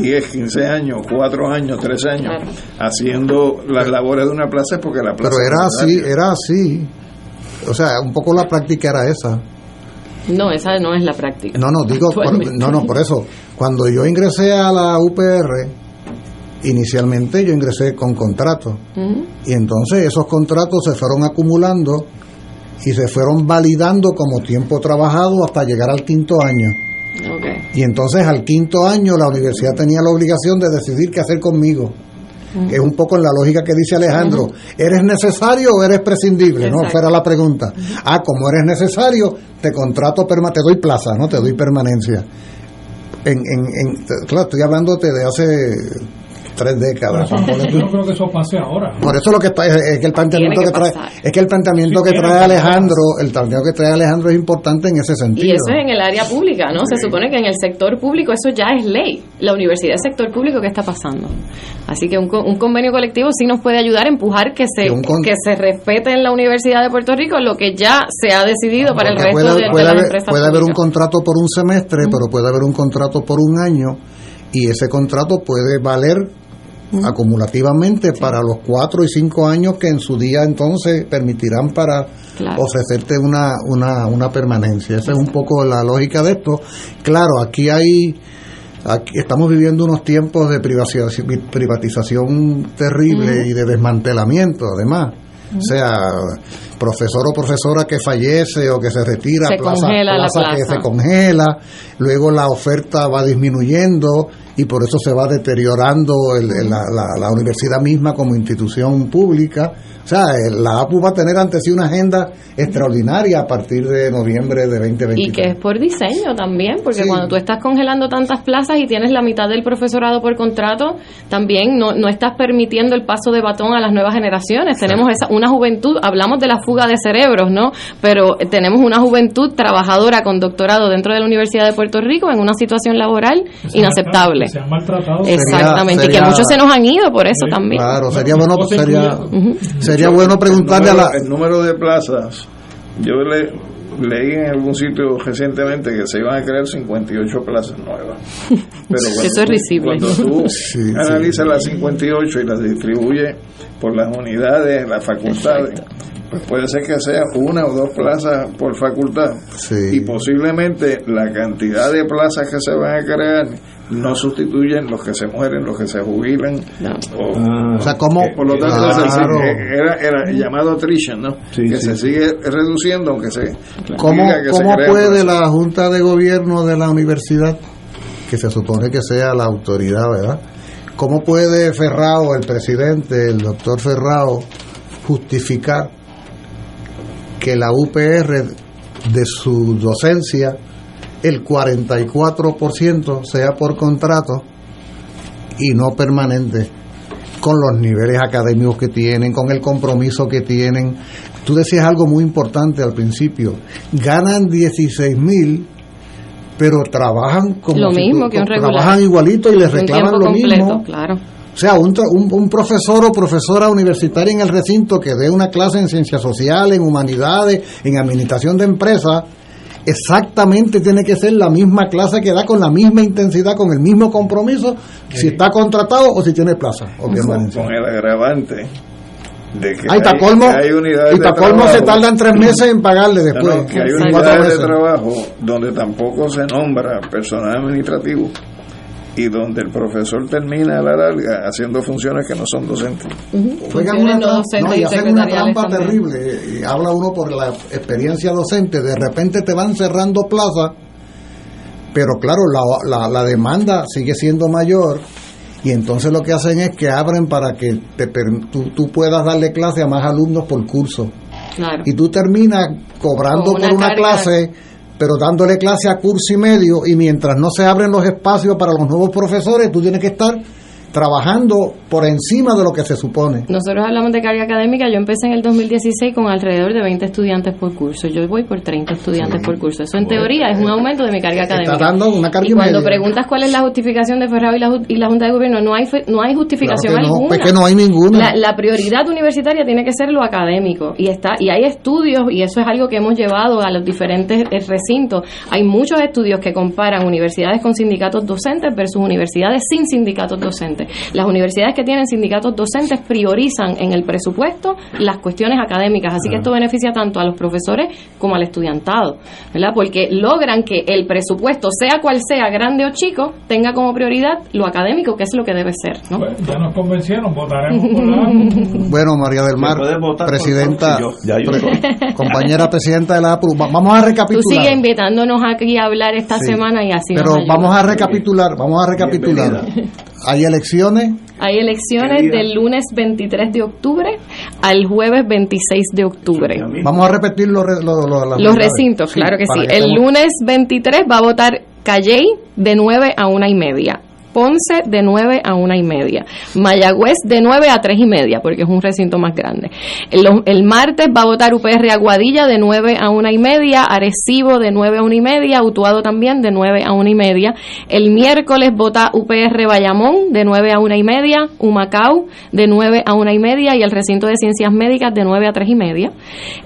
10, 15 años, 4 años, 3 años, haciendo las labores de una plaza es porque la plaza Pero era así, era así. O sea, un poco la práctica era esa. No, esa no es la práctica. No, no, digo, por, no, no, por eso. Cuando yo ingresé a la UPR, inicialmente yo ingresé con contrato. Ujú. Y entonces esos contratos se fueron acumulando y se fueron validando como tiempo trabajado hasta llegar al quinto año. Ok. Y entonces al quinto año la universidad tenía la obligación de decidir qué hacer conmigo. Ujú. Es un poco en la lógica que dice Alejandro, ¿eres necesario o eres prescindible? No, fuera la pregunta. Ah, como eres necesario, te contrato, perma te doy plaza, ¿no? Te doy permanencia. En, en, en- claro, estoy hablándote de hace tres décadas. Yo no creo que eso pase ahora. Por eso lo que está es, es que el planteamiento que, que trae pasar. es que el planteamiento Sí, que trae que Alejandro, el planteamiento que trae Alejandro es importante en ese sentido. Y eso es en el área pública, ¿no? Se supone que en el sector público eso ya es ley. La universidad es sector público, ¿qué está pasando? Así que un, un convenio colectivo sí nos puede ayudar a empujar que se, Que con- que se respete en la Universidad de Puerto Rico lo que ya se ha decidido para el resto puede, de, de puede las haber, empresas puede haber un contrato por un semestre, pero puede haber un contrato por un año y ese contrato puede valer acumulativamente para los cuatro y cinco años que en su día entonces permitirán para Claro. ofrecerte una, una, una permanencia. Esa es un poco la lógica de esto. Claro, aquí hay Aquí estamos viviendo unos tiempos de privatización, privatización terrible y de desmantelamiento, además. O sea, profesor o profesora que fallece o que se retira, Se plaza, congela la plaza que se congela, luego la oferta va disminuyendo y por eso se va deteriorando el- el- la, la- la universidad misma como institución pública. O sea, el- la APU va a tener ante sí una agenda extraordinaria a partir de noviembre de 2023. Y que es por diseño también, porque Sí. cuando tú estás congelando tantas plazas y tienes la mitad del profesorado por contrato, también no, no estás permitiendo el paso de batón a las nuevas generaciones. Tenemos esa, una juventud, hablamos de la fuga de cerebros, ¿no? Pero eh, tenemos una juventud trabajadora con doctorado dentro de la Universidad de Puerto Rico en una situación laboral inaceptable. Se han maltratado. Exactamente, y Sería- que muchos se nos han ido por eso también. Claro, sería bueno, sería preguntarle a la... el número de plazas, yo le, leí en algún sitio recientemente que se iban a crear 58 plazas nuevas. Pero cuando Eso es risible. Cuando tú Sí, analizas las 58 y las distribuyes por las unidades, las facultades, pues puede ser que sea una o dos plazas por facultad. Sí. Y posiblemente la cantidad de plazas que se van a crear no sustituyen los que se mueren, los que se jubilan. O, O sea, ¿cómo? por lo tanto, Claro. era, era llamado attrition, ¿no? Sí, que sí. se sigue reduciendo, aunque se. ¿Cómo, que cómo puede plaza. la Junta de Gobierno de la universidad, que se supone que sea la autoridad, ¿verdad? ¿Cómo puede Ferrao, el presidente, el doctor Ferrao, justificar que la UPR de su docencia, el 44% sea por contrato y no permanente? con los niveles académicos que tienen, con el compromiso que tienen. Tú decías algo muy importante al principio. Ganan 16 mil, pero trabajan como Lo si mismo tú- que un regular. Trabajan igualito y les reclaman lo completo, mismo. claro. O sea, un, un, un profesor o profesora universitaria en el recinto que dé una clase en ciencias sociales, en humanidades, en administración de empresas, exactamente tiene que ser la misma clase que da con la misma intensidad, con el mismo compromiso, si está contratado o si tiene plaza o con, el agravante de que Ay, hay, para colmo, que hay unidades y de colmo se tardan tres meses en pagarle No, después. no, que hay unidades de trabajo donde tampoco se nombra personal administrativo y donde el profesor termina a la larga haciendo funciones que no son docentes. Juegan una trampa, no, y hacen una trampa terrible. Y habla uno por la experiencia docente. De repente te van cerrando plazas, pero claro, la, la, la demanda sigue siendo mayor. Y entonces lo que hacen es que abren para que te, tú, tú puedas darle clase a más alumnos por curso. Y tú terminas cobrando por una clase pero dándole clase a curso y medio y mientras no se abren los espacios para los nuevos profesores, tú tienes que estar trabajando por encima de lo que se supone. Nosotros hablamos de carga académica, yo empecé en el 2016 con alrededor de 20 estudiantes por curso, yo voy por 30 estudiantes por curso, eso en teoría es un aumento de mi carga académica. Está dando una carga y cuando preguntas cuál es la justificación de Ferrado y la, y la Junta de Gobierno, no hay no hay justificación alguna. Es que no hay ninguna. La, prioridad universitaria tiene que ser lo académico y está y hay estudios y eso es algo que hemos llevado a los diferentes eh, recintos. Hay muchos estudios que comparan universidades con sindicatos docentes versus universidades sin sindicatos docentes. Las universidades que tienen sindicatos docentes priorizan en el presupuesto las cuestiones académicas, así que esto beneficia tanto a los profesores como al estudiantado, ¿verdad? Porque logran que el presupuesto, sea cual sea, grande o chico, tenga como prioridad lo académico, que es lo que debe ser, ¿no? ya nos convencieron, votaremos por la Bueno, María del Mar, presidenta, compañera presidenta de la APU, vamos a recapitular. Tú sigues invitándonos aquí a hablar esta semana y así Pero vamos a recapitular, vamos a recapitular. ¿Hay elecciones? Hay elecciones del lunes 23 de octubre al jueves 26 de octubre. Vamos a repetir los, los recintos, claro que sí. El lunes 23 va a votar Calley de 9 a 1 y media. Ponce de 9 a 1 y media, Mayagüez de 9 a 3 y media, porque es un recinto más grande. El, martes va a votar UPR Aguadilla de 9 a 1 y media, Arecibo de 9 a 1 y media, Utuado también de 9 a 1 y media. El miércoles vota UPR Bayamón de 9 a 1 y media, Humacao de 9 a 1 y media y el recinto de ciencias médicas de 9 a 3 y media.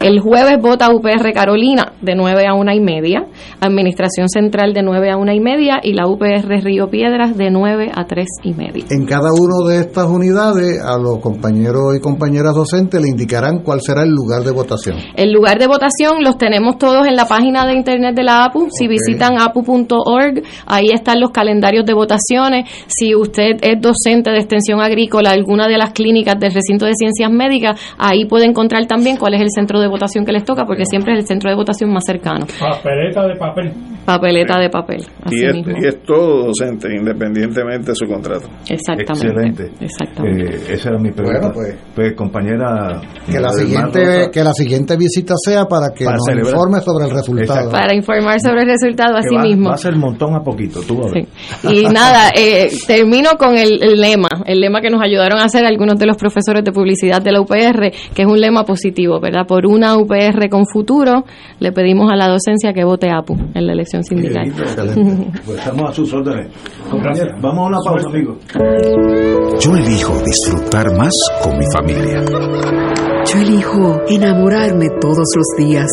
El jueves vota UPR Carolina de 9 a 1 y media, Administración Central de 9 a 1 y media y la UPR Río Piedras de 9 a 3 y media. En cada una de estas unidades, a los compañeros y compañeras docentes le indicarán cuál será el lugar de votación. El lugar de votación los tenemos todos en la página de internet de la APU. Si visitan apu.org, ahí están los calendarios de votaciones. Si usted es docente de extensión agrícola, alguna de las clínicas del recinto de ciencias médicas, ahí puede encontrar también cuál es el centro de votación que les toca, porque siempre es el centro de votación más cercano. Papeleta de papel. Papeleta de papel. y, es, todo docente, independientemente de su contrato. Exactamente. Excelente. Eh, esa era mi pregunta. Pues, pues, compañera. Que la, siguiente, que la siguiente visita sea para que nos informe sobre el resultado. Para informar sobre el resultado, así mismo. Va a ser montón a poquito, tú Y nada, eh, termino con el, lema, el lema que nos ayudaron a hacer algunos de los profesores de publicidad de la UPR, que es un lema positivo, ¿verdad? Por una UPR con futuro, le pedimos a la docencia que vote APU en la elección sindical. Pues estamos a sus órdenes. Vamos a una pausa, amigos. Yo elijo disfrutar más con mi familia. Yo elijo enamorarme todos los días.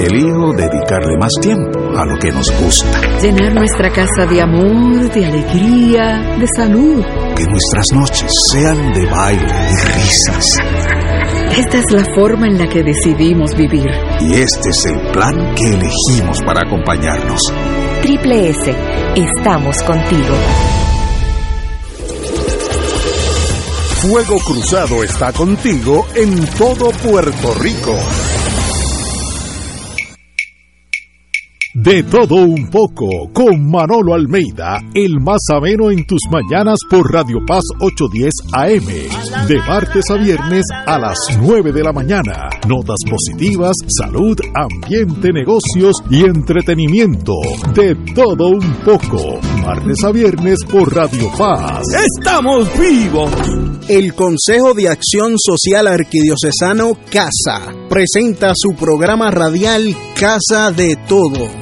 Elijo dedicarle más tiempo a lo que nos gusta. Llenar nuestra casa de amor, de alegría, de salud. Que nuestras noches sean de baile y risas esta es la forma en la que decidimos vivir. Y este es el plan que elegimos para acompañarnos. Triple S, estamos contigo. Fuego Cruzado está contigo en todo Puerto Rico. De todo un poco, con Manolo Almeida, el más ameno en tus mañanas por Radio Paz 810 AM, de martes a viernes a las 9 de la mañana. Notas positivas, salud, ambiente, negocios y entretenimiento. De todo un poco, martes a viernes por Radio Paz. ¡Estamos vivos! El Consejo de Acción Social Arquidiocesano CASA presenta su programa radial Casa de Todos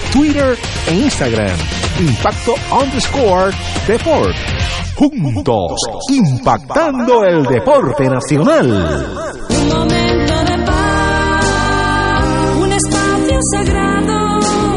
Twitter e Instagram, Impacto underscore Deport. Juntos, impactando el deporte nacional. Un momento de paz, un espacio sagrado.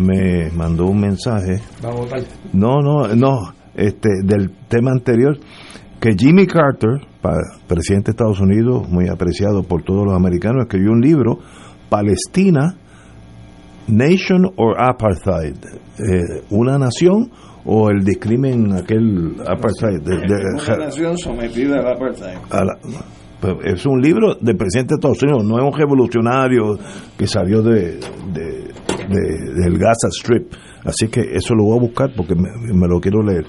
Me mandó un mensaje. Vamos a votar. No, no, no, este, del tema anterior, que Jimmy Carter, presidente de Estados Unidos, muy apreciado por todos los americanos, escribió un libro, Palestina, Nation or Apartheid, eh, una nación o el discrimen aquel apartheid. de- de- Una nación sometida al apartheid. a la- pues, es un libro del presidente de Estados Unidos, no es un revolucionario que salió de, de- de- del Gaza Strip. Así que eso lo voy a buscar porque me, lo quiero leer.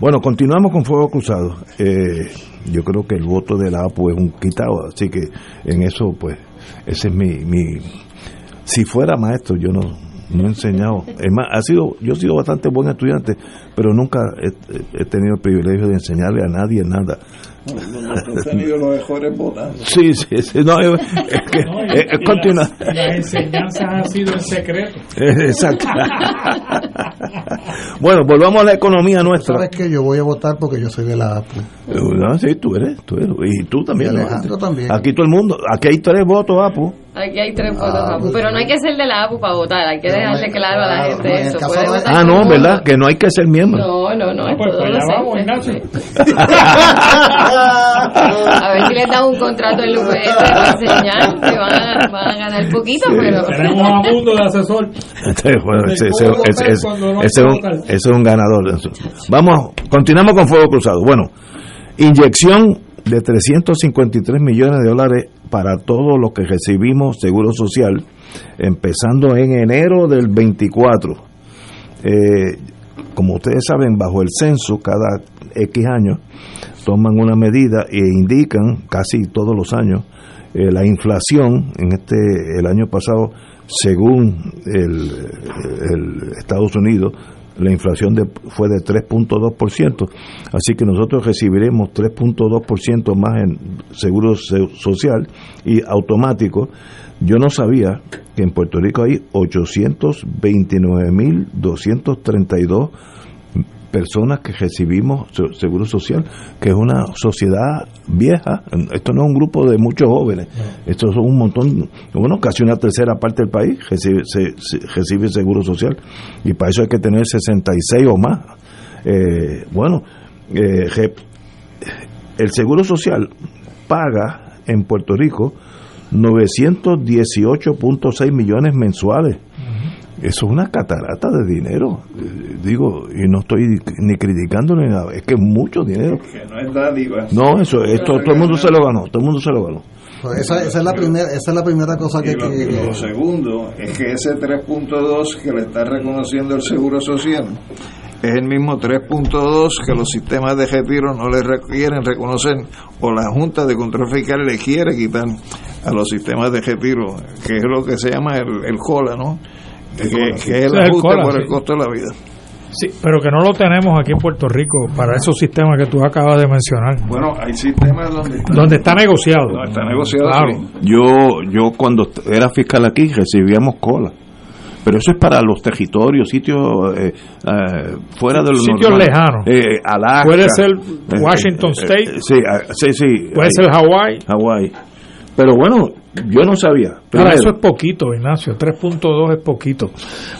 Bueno, continuamos con Fuego Cruzado. Eh, yo creo que el voto de la APU es un quitado, así que en eso, pues, ese es mi. mi si fuera maestro, yo no, no he enseñado. Es más, ha sido, yo he sido bastante buen estudiante, pero nunca he, he tenido el privilegio de enseñarle a nadie nada. Tenido los mejores votando. Sí, sí, sí, no, es, que No, y- es, es y continuar. Las, las enseñanzas han sido en secreto. Exacto. bueno, volvamos a la economía nuestra. ¿Sabes qué? Yo voy a votar porque yo soy de la APU. No, sí, tú eres, tú eres. Y tú también. Y ¿no? Alejandro también. Aquí todo el mundo. Aquí hay tres votos, Apu. Aquí hay tres votos, Ah, APU, pues pero no hay que ser de la APU para votar, hay que Pero dejarle no, claro a la gente no, en el eso. de- Ah, no, ¿verdad? Que no hay que ser miembro. No, no, no, Pues, todo pues lo ya vamos. Ignacio. A ver si les da un contrato en UPS para enseñar, que van a, van a ganar poquito, pero... Tenemos a Mundo de asesor. Este, ese es un ganador. Vamos, continuamos con Fuego Cruzado. Bueno, inyección de 353 millones de dólares para todo lo que recibimos Seguro Social, empezando en enero del 24. Eh, como ustedes saben, bajo el censo, cada X años, toman una medida e indican casi todos los años eh, la inflación en este el año pasado según el, el Estados Unidos la inflación de, fue de 3.2%, así que nosotros recibiremos 3.2% más en seguro se- social y automático. Yo no sabía que en Puerto Rico hay 829.232 personas que recibimos se- seguro social, que es una sociedad vieja. Esto no es un grupo de muchos jóvenes, esto son un montón, bueno, casi una tercera parte del país recibe, se- se- recibe seguro social y para eso hay que tener 66 o más. Eh, bueno, eh, el seguro social paga en Puerto Rico 918.6 millones mensuales. Eso es una catarata de dinero, eh, digo, y no estoy ni criticando ni nada, es que es mucho dinero. Que no es dádiva. No, eso, esto todo el mundo se lo ganó, todo el mundo se lo ganó. Pues esa, esa es la primera esa es la primera cosa que Y hay lo, que, y lo segundo es que ese 3.2 que le está reconociendo el Seguro Social es el mismo 3.2 que los sistemas de retiro no le requieren reconocer o la Junta de Control Fiscal le quiere quitar a los sistemas de retiro, que es lo que se llama el, el COLA, ¿no? Que, que es el el ajuste COLA, por sí. el costo de la vida. Sí, pero que no lo tenemos aquí en Puerto Rico para esos sistemas que tú acabas de mencionar. Bueno, hay sistemas donde está, Donde está negociado. donde está negociado. Claro. sí. Yo, yo cuando era fiscal aquí recibíamos cola. Pero eso es para los territorios, sitios eh, eh, fuera de los Sitios lejanos. Eh, Alaska. Puede ser Eh, Washington eh, eh, State. sí, ah, sí, sí. Puede ahí. ser Hawái. Hawái. Pero bueno, yo no sabía. Ahora, Primero, eso es poquito, Ignacio. 3.2 es poquito.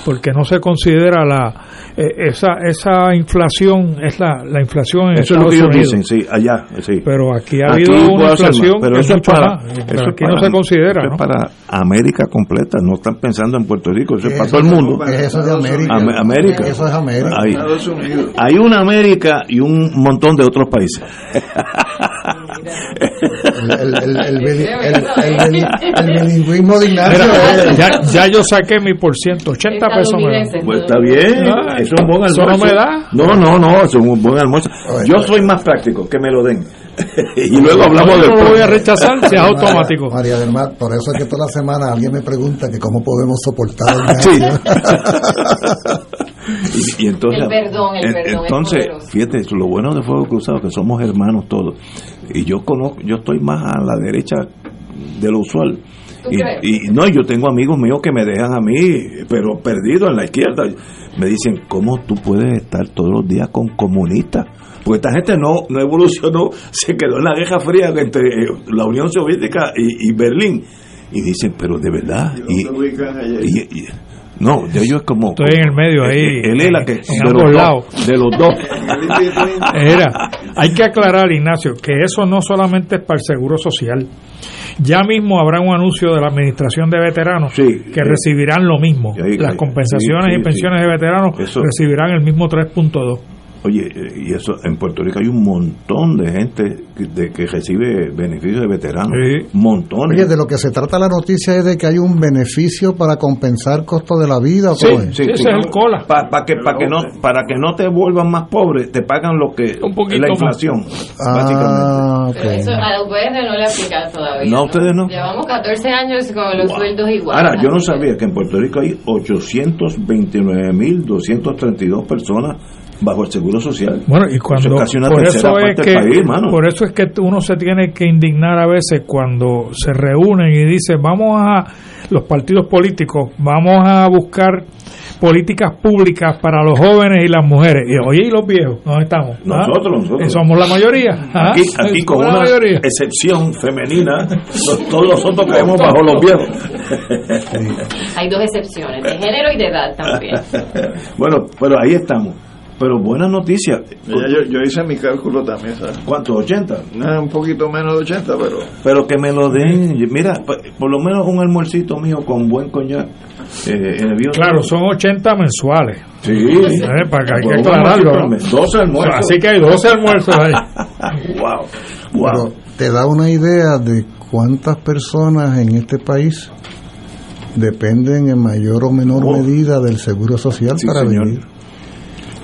Porque no se considera la eh, esa esa inflación, es la, la inflación en eso es lo que ellos Unidos. dicen, sí, allá, sí. Pero aquí ha Aquí habido una más, inflación pero eso es es mucho para, más. eso Pero es aquí no para- se considera, eso ¿no? es para América completa, no están pensando en Puerto Rico, eso es para Eso todo el es- mundo. es eso de América. Am- América. Eso es América. Hay, Estados Unidos. hay una América y un montón de otros países. El, el, el, el, bili- el- el bili- el bilingüismo de Ignacio Mira, es- ya, ya yo saqué mi por ciento, 80 pesos me da. Pues está bien, Ah, eso es un buen eso almuerzo. no me da. No, no, no, eso es un buen almuerzo. Yo soy más práctico, que me lo den. y luego hablamos del no lo voy a rechazar si es automático. María del Mar, por eso es que toda la semana alguien me pregunta que cómo podemos soportar Sí. Y, y entonces, El perdón, el en- perdón es entonces, fíjate, lo bueno de Fuego Cruzado que somos hermanos todos. Y yo conozco, yo estoy más a la derecha de lo usual. ¿Tú Y, no, yo tengo amigos míos que me dejan a mí, pero perdido en la izquierda. Me dicen, ¿cómo tú puedes estar todos los días con comunistas? Porque esta gente no, no evolucionó, se quedó en la Guerra Fría entre eh, la Unión Soviética y, y Berlín. Y dicen, pero de verdad. Y, y- y- no, de ellos es como. Estoy en el medio ahí, Él es la que. en de ambos los dos, lados. De los dos. Era, hay que aclarar, Ignacio, que eso no solamente es para el seguro social. Ya mismo habrá un anuncio de la Administración de Veteranos que recibirán lo mismo. ahí- Las compensaciones sí, sí, y pensiones de veteranos Eso- recibirán el mismo 3.2. Oye, eh, y eso en Puerto Rico hay un montón de gente que, de, que recibe beneficios de veteranos. Montones. Oye, de lo que se trata la noticia es de que hay un beneficio para compensar costo de la vida. ¿o cómo es? cola. Para que, pa que, no, para que no te vuelvan más pobre, te pagan lo que. poquito la más. inflación. Ah, Pero eso a UPR no le aplica todavía. No, a ustedes no. Llevamos 14 años con los sueldos iguales. Ahora, yo no sabía que en Puerto Rico hay 829.232 personas bajo el seguro social. Bueno, y Eso cuando es por eso es que país, por eso es que uno se tiene que indignar a veces cuando se reúnen y dicen vamos a los partidos políticos vamos a buscar políticas públicas para los jóvenes y las mujeres y oye y los viejos ¿dónde estamos? ¿Ah? Nosotros, nosotros. Eh, somos la mayoría ¿ah? Aquí, aquí con una mayoría. excepción femenina, todos nosotros caemos bajo los viejos. Hay dos excepciones, de género y de edad también. bueno, pero ahí estamos. Pero buena noticia. Ya yo, yo hice mi cálculo también, ¿sabes? ¿Cuánto? ¿80? Ah, un poquito menos de 80, pero... Pero que me lo den. Mira, por lo menos un almuercito mío con buen coñac. Eh, en el bio- claro son 80 mensuales Sí. Eh, para que hay que aclararlo ¿no? almuercito, 12 almuerzos. así que hay 12 almuerzos ahí wow. Pero te da una idea de cuántas personas en este país dependen en mayor o menor Oh. medida del seguro social Sí, para señor. vivir.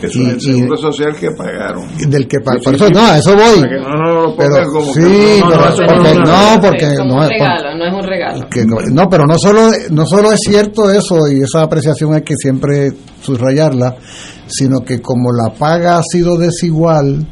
Eso Y- es el y- seguro social que pagaron. Del que pa- Sí, por sí, eso sí. no a eso voy Para que no nos lo pero como sí que- pero no, porque no, no, no, porque es regalo, no es un regalo. que no, no, pero no solo no solo es cierto eso y esa apreciación hay que siempre subrayarla sino que como la paga ha sido desigual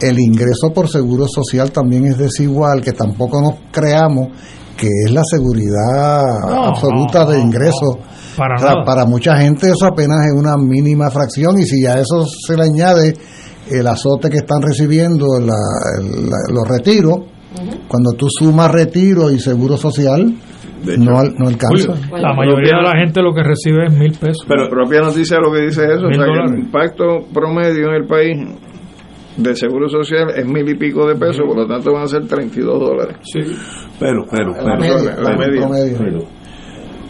el ingreso por seguro social también es desigual que tampoco nos creamos que es la seguridad No, absoluta no, de no, ingreso para O sea, nada. para mucha gente eso apenas es una mínima fracción y si a eso se le añade el azote que están recibiendo la- la- los retiros, cuando tú sumas retiro y seguro social, no, al- no alcanza. Julio, la mayoría de la gente lo que recibe es mil pesos Pero la propia noticia lo que dice es eso, o sea, que el impacto promedio en el país de seguro social es mil y pico de pesos, por lo tanto van a ser 32 dólares. Pero, pero, La pero, media, la pero- media. pero-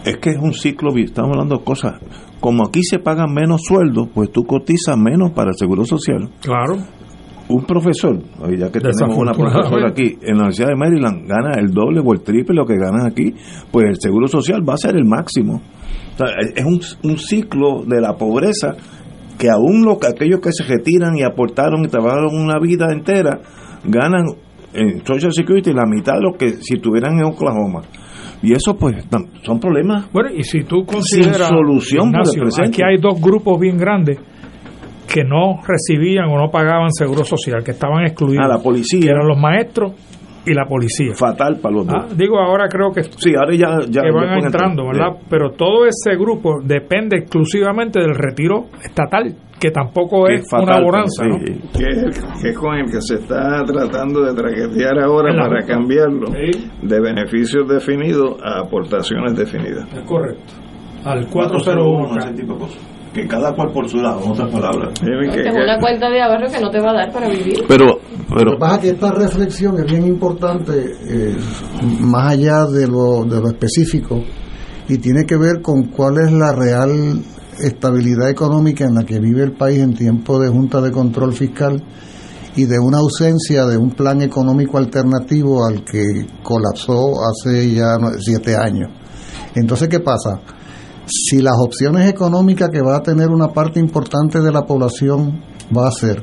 es que es un ciclo, estamos hablando de cosas. Como aquí se pagan menos sueldos, pues tú cotizas menos para el seguro social. claro Un profesor, ya que tenemos una profesora aquí en la Universidad de Maryland, gana el doble o el triple lo que ganan aquí, pues el seguro social va a ser el máximo. O sea, es- un, un ciclo de la pobreza que aún lo, aquellos que se retiran y aportaron y trabajaron una vida entera, ganan en Social Security la mitad de lo que si estuvieran en Oklahoma. Y eso pues son problemas Bueno, y si tú consideras, sin solución por el Ignacio, presente. aquí hay dos grupos bien grandes que no recibían o no pagaban seguro social, que estaban excluidos. Ah, la policía. Que eran los maestros y la policía. Fatal para los Ah, dos. digo, ahora creo que, Sí, ahora ya, ya que van entrando. ¿verdad? Pero todo ese grupo depende exclusivamente del retiro estatal, que tampoco Que es, es fatal, una bonanza, ¿no? que, es- que es con el que se está tratando de traquetear ahora para cambiarlo Sí. de beneficios definidos a aportaciones definidas. Es correcto. Al 401, 401. ese tipo de cosas. Que cada cual por su lado, en otras palabras. Es una cuenta de ahorro que no te va a dar para vivir. Pero, pero Lo que pasa es que esta reflexión es bien importante, eh, más allá de lo, de lo específico, y tiene que ver con cuál es la real estabilidad económica en la que vive el país en tiempo de Junta de Control Fiscal y de una ausencia de un plan económico alternativo al que colapsó hace ya siete años. Entonces, ¿qué pasa? Si las opciones económicas que va a tener una parte importante de la población va a ser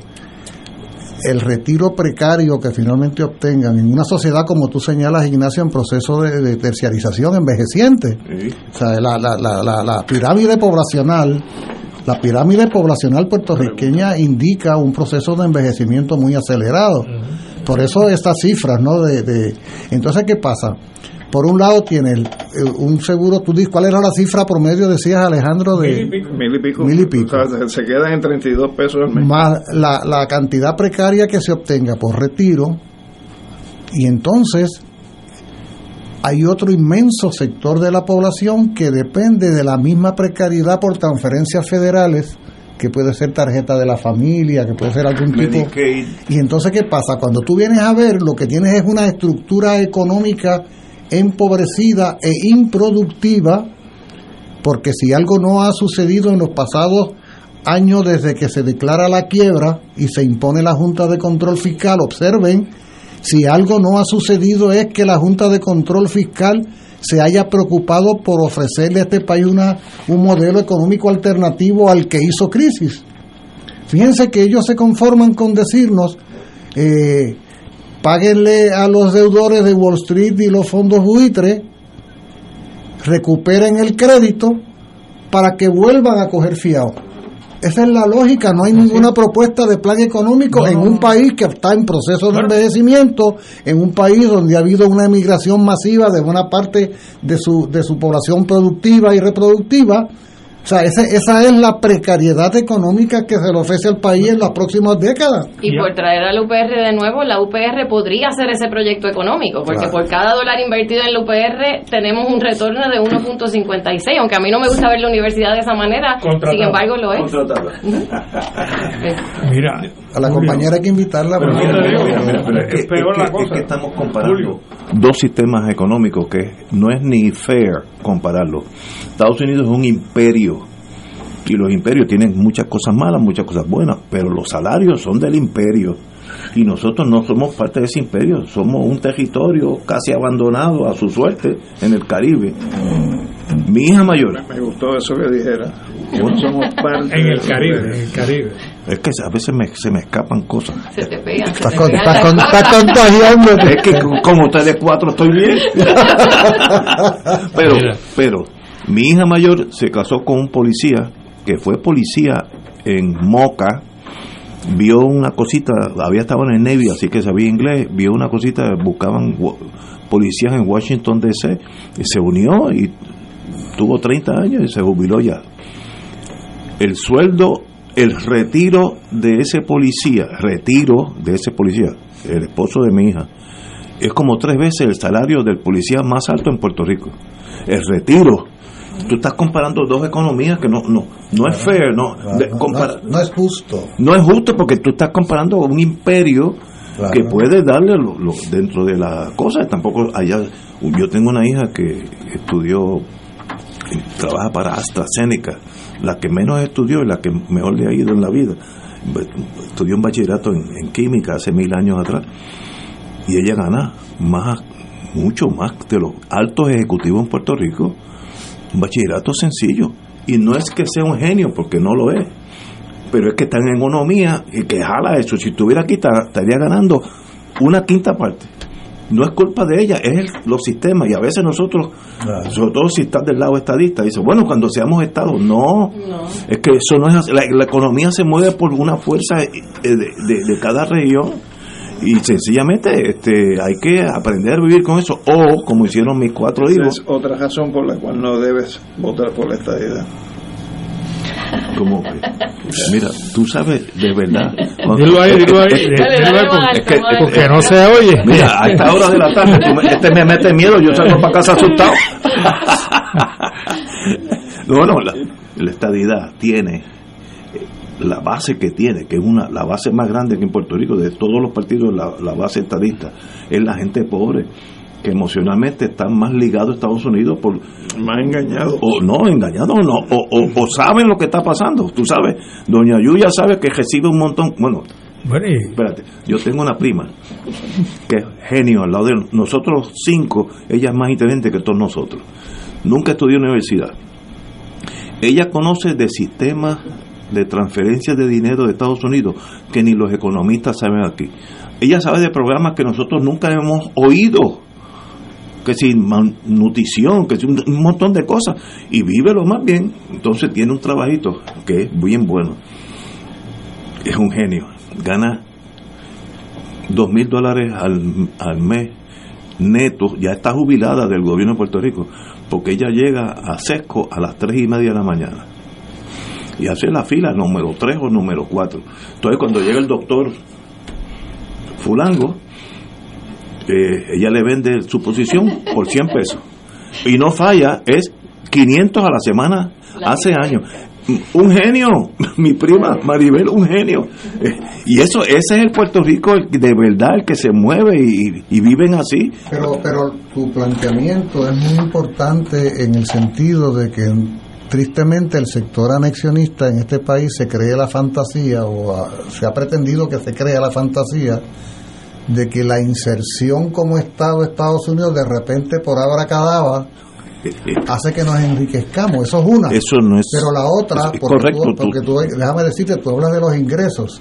el retiro precario que finalmente obtengan en una sociedad como tú señalas Ignacio en proceso de, de terciarización envejeciente. O sea la, la, la, la, la pirámide poblacional la pirámide poblacional puertorriqueña indica un proceso de envejecimiento muy acelerado. Por eso estas cifras no de, de entonces qué pasa por un lado tiene el- el- un seguro tú dices cuál era la cifra promedio decías Alejandro de Mil y pico. Mil y pico. O sea, se quedan en 32 pesos al mes. más la, la cantidad precaria que se obtenga por retiro y entonces hay otro inmenso sector de la población que depende de la misma precariedad por transferencias federales que puede ser tarjeta de la familia, que puede ser algún tipo y entonces, ¿qué pasa? Cuando tú vienes a ver, lo que tienes es una estructura económica empobrecida e improductiva, porque si algo no ha sucedido en los pasados años desde que se declara la quiebra y se impone la Junta de Control Fiscal, observen, si algo no ha sucedido es que la Junta de Control Fiscal se haya preocupado por ofrecerle a este país una, un modelo económico alternativo al que hizo crisis. Fíjense que ellos se conforman con decirnos, eh, páguenle a los deudores de Wall Street y los fondos buitres, recuperen el crédito para que vuelvan a coger fiado. Esa es la lógica, no hay ninguna propuesta de plan económico en un país que está en proceso de envejecimiento, en un país donde ha habido una emigración masiva de buena parte de su, de su población productiva y reproductiva. O sea, ese- esa es la precariedad económica que se le ofrece al país en las próximas décadas. Y por traer al UPR de nuevo, la UPR podría hacer ese proyecto económico, porque Claro. por cada dólar invertido en la UPR tenemos un retorno de 1.56, aunque a mí no me gusta ver la universidad de esa manera, Contratada. sin embargo lo es. Mira, A la compañera hay que invitarla. Pero porque- mira, mira, mira, pero es es, peor es la que- cosa. es que estamos comparando dos sistemas económicos que no es ni fair compararlos. Estados Unidos es un imperio y los imperios tienen muchas cosas malas, muchas cosas buenas, pero los salarios son del imperio y nosotros no somos parte de ese imperio, somos un territorio casi abandonado a su suerte en el Caribe. Mi hija mayor, Me gustó eso que dijera. Que no somos parte en el Caribe, en el Caribe. es que a veces me- se me escapan cosas. Se te pega. se Estás con- pega estás la con- cosa. estás contagiándote. Es que con- con ustedes cuatro estoy bien. pero, pero, mi hija mayor se casó con un policía que fue policía en Moca. Vio una cosita, había estado en el Navy, así que sabía inglés. Vio una cosita, buscaban policías en Washington DC. Y se unió y tuvo 30 años y se jubiló ya. El sueldo, el retiro de ese policía, retiro de ese policía, el esposo de mi hija, es como tres veces el salario del policía más alto en Puerto Rico. El retiro. Tú estás comparando dos economías que no no no es fair, no, de- no, es justo. no es justo porque tú estás comparando un imperio Claro. que puede darle lo, lo- dentro de la cosa. Tampoco allá. Yo tengo una hija que estudió, trabaja para AstraZeneca, la que menos estudió y la que mejor le ha ido en la vida. Estudió un bachillerato en, química hace mil años atrás y ella gana más, mucho más de los altos ejecutivos en Puerto Rico. Un bachillerato sencillo. Y no es que sea un genio, porque no lo es pero es que está en economía y que jala eso. Si estuviera aquí, ta- estaría ganando una quinta parte. No es culpa de ella, es el- los sistemas. Y a veces nosotros, sobre todo si estás del lado estadista, dice, bueno, cuando seamos Estado, no. Es que eso no es así. La, la economía se mueve por una fuerza eh, de, de- de cada región. Y sencillamente este, hay que aprender a vivir con eso. O, como hicieron mis cuatro hijos, es otra razón por la cual no debes votar por la estadidad. Como mira, tú sabes de verdad. Dilo ahí, dilo ahí, porque- Es que- porque no se oye. Mira, a esta hora de la tarde, tú me- este me mete miedo, yo salgo para casa asustado. No, no, la, la estadidad tiene la base que tiene, que es una la base más grande que en Puerto Rico, de todos los partidos, la, la base estadista, es la gente pobre que emocionalmente están más ligados a Estados Unidos por más engañados o no engañados o no o, o- o saben lo que está pasando. Tú sabes doña Yuya sabe que recibe un montón. Bueno espérate yo tengo una prima que es genio al lado de nosotros cinco ella es más inteligente que todos nosotros. Nunca estudió en universidad. Ella conoce de sistemas de transferencia de dinero de Estados Unidos que ni los economistas saben aquí. Ella sabe de programas que nosotros nunca hemos oído que sin nutrición, que sin un, montón de cosas, y vive lo más bien, entonces tiene un trabajito que es bien bueno. Es un genio, gana dos mil dólares al, al mes netos, ya está jubilada del gobierno de Puerto Rico, porque ella llega a Sesco a las tres y media de la mañana y hace la fila número 3 o número 4. Entonces cuando llega el doctor Fulango, eh, ella le vende su posición por 100 pesos. Y no falla, es 500 a la semana hace años. Un genio, mi prima Maribel, un genio. Eh, Y eso, ese es el Puerto Rico el de verdad, el que se mueve y, y viven así. Pero, pero tu planteamiento es muy importante en el sentido de que tristemente el sector anexionista en este país se cree la fantasía o ah, se ha pretendido que se crea la fantasía de que la inserción como Estado de Estados Unidos de repente por abracadabra hace que nos enriquezcamos. Eso es una. Eso no es. Pero la otra, es porque, correcto, tú, porque tú- déjame decirte, tú hablas de los ingresos.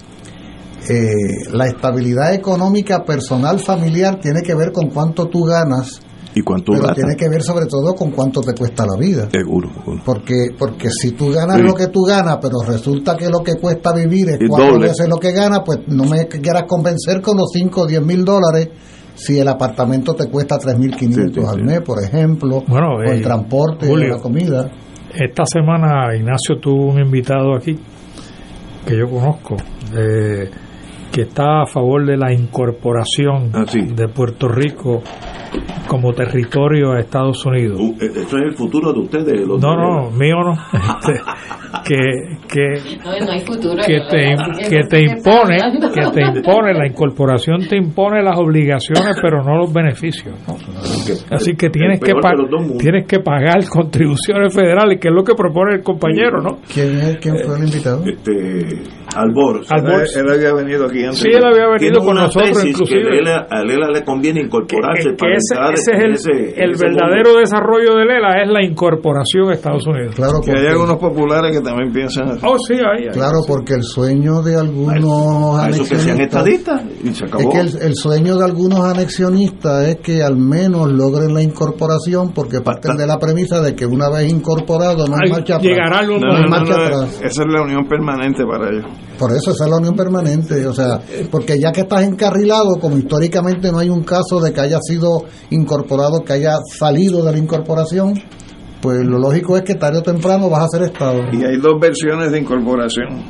Eh, la estabilidad económica personal familiar tiene que ver con cuánto tú ganas, ¿Y cuánto pero tiene que ver sobre todo con cuánto te cuesta la vida. Seguro. seguro. Porque porque si tú ganas Sí. lo que tú ganas, pero resulta que lo que cuesta vivir es cuatro doble. veces lo que ganas, pues no me quieras convencer con los 5 o 10 mil dólares si el apartamento te cuesta 3.500 Sí, sí, al mes, por ejemplo, Bueno, o eh, el transporte, o Julio. la comida. Esta semana Ignacio tuvo un invitado aquí que yo conozco, eh, que está a favor de la incorporación Ah, de Puerto Rico como territorio a Estados Unidos. Uh, eh, Eso es el futuro de ustedes. los No, no, mío no. Este, que, que, No, no hay futuro. que te, que te impone, que te impone, la incorporación te impone las obligaciones, pero no los beneficios. ¿no? Así que tienes que, tienes que pagar contribuciones federales, que es lo que propone el compañero, ¿no? ¿Quién, es, quién fue el invitado? Este, Albor. Albor. Él, él había venido aquí antes. Sí, él había venido con nosotros, tesis inclusive. Que a Lela, a Lela le conviene incorporarse que para ese, entrar ese en es el, ese- el ese verdadero desarrollo de Lela es la incorporación a Estados Unidos. Claro, Que hay algunos populares que también piensan así. Oh, sí, hay. hay. Claro, porque el sueño de algunos A eso que sean estadistas y se acabó. es que el, el sueño de algunos anexionistas es que al menos logren la incorporación porque parten de la premisa de que una vez incorporado no hay Ay, marcha atrás. llegará no, No, no, marcha no, atrás. esa es la unión permanente para ellos. Por eso esa es la unión permanente, o sea, porque ya que estás encarrilado, como históricamente no hay un caso de que haya sido incorporado, que haya salido de la incorporación, pues lo lógico es que tarde o temprano vas a ser Estado. Y hay dos versiones de incorporación.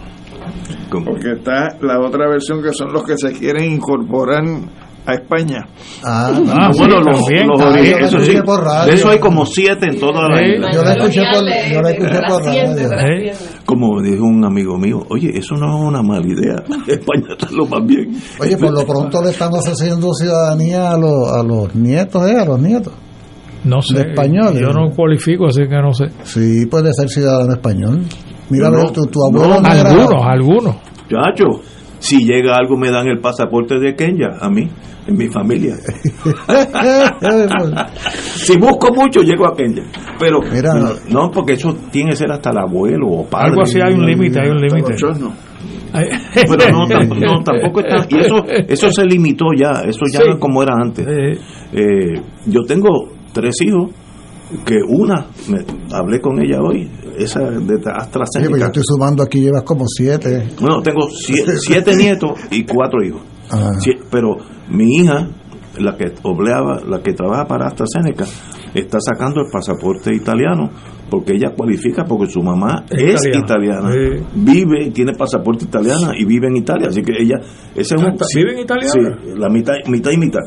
Porque está la otra versión que son los que se quieren incorporar a España. Ah, Ah, bueno, los, los ori- yo la eso sí, escuché por radio. de eso hay como siete en toda la Sí, isla. yo la escuché por, yo la escuché por radio. Como dijo un amigo mío, oye, eso no es una mala idea. España está lo más bien. Oye, por lo pronto le están ofreciendo ciudadanía a los, a los nietos, ¿eh? A los nietos. No sé. De españoles. Yo no cualifico, así que no sé. Sí, puede ser ciudadano español. Mira, No, tu, tu abuelo no era- Algunos, algunos. Chacho, si llega algo me dan el pasaporte de Kenya, a mí, en mi familia. si busco mucho, llego a Kenya. Pero, no, porque eso tiene que ser hasta el abuelo o padre. Algo así hay un límite, hay un límite. Pero no, tampoco, no, tampoco está. Y eso, eso se limitó ya, eso ya no es como era antes. Eh, yo tengo tres hijos, que una, me, hablé con ella hoy, esa de Sí, AstraZeneca. pues yo estoy sumando aquí, llevas como siete. Bueno, tengo siete, siete nietos y cuatro hijos. Ah. Pero mi hija, la que obleaba, la que trabaja para AstraZeneca, está sacando el pasaporte italiano porque ella cualifica porque su mamá Es es, italiana. italiana, vive, tiene pasaporte italiana y vive en Italia, así que ella, ese es un, Ah, ¿vive en Italia Sí, la mitad, mitad y mitad.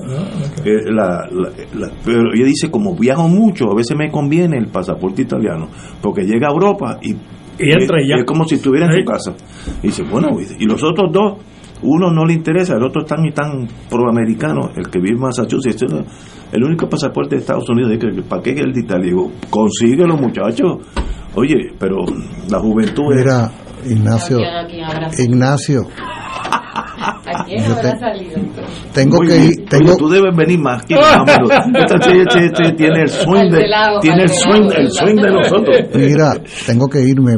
Eh, la- la- la- pero ella dice como viajo mucho, a veces me conviene el pasaporte italiano porque llega a Europa y Y entra y ya. es como si estuviera en Sí. su casa. Y dice, bueno, y los otros dos, uno no le interesa, el otro es tan y tan proamericano, el que vive en Massachusetts, este, el único pasaporte de Estados Unidos, ¿para qué el de Italia? Digo, consíguelo muchachos. Oye, pero la juventud es... Mira, Ignacio, Ignacio, ¿A quién Yo habrá te- salido? tengo Muy que ir, tengo, Oye, tú debes venir más que tiene el swing de, tiene el swing, el swing de nosotros. Mira, tengo que irme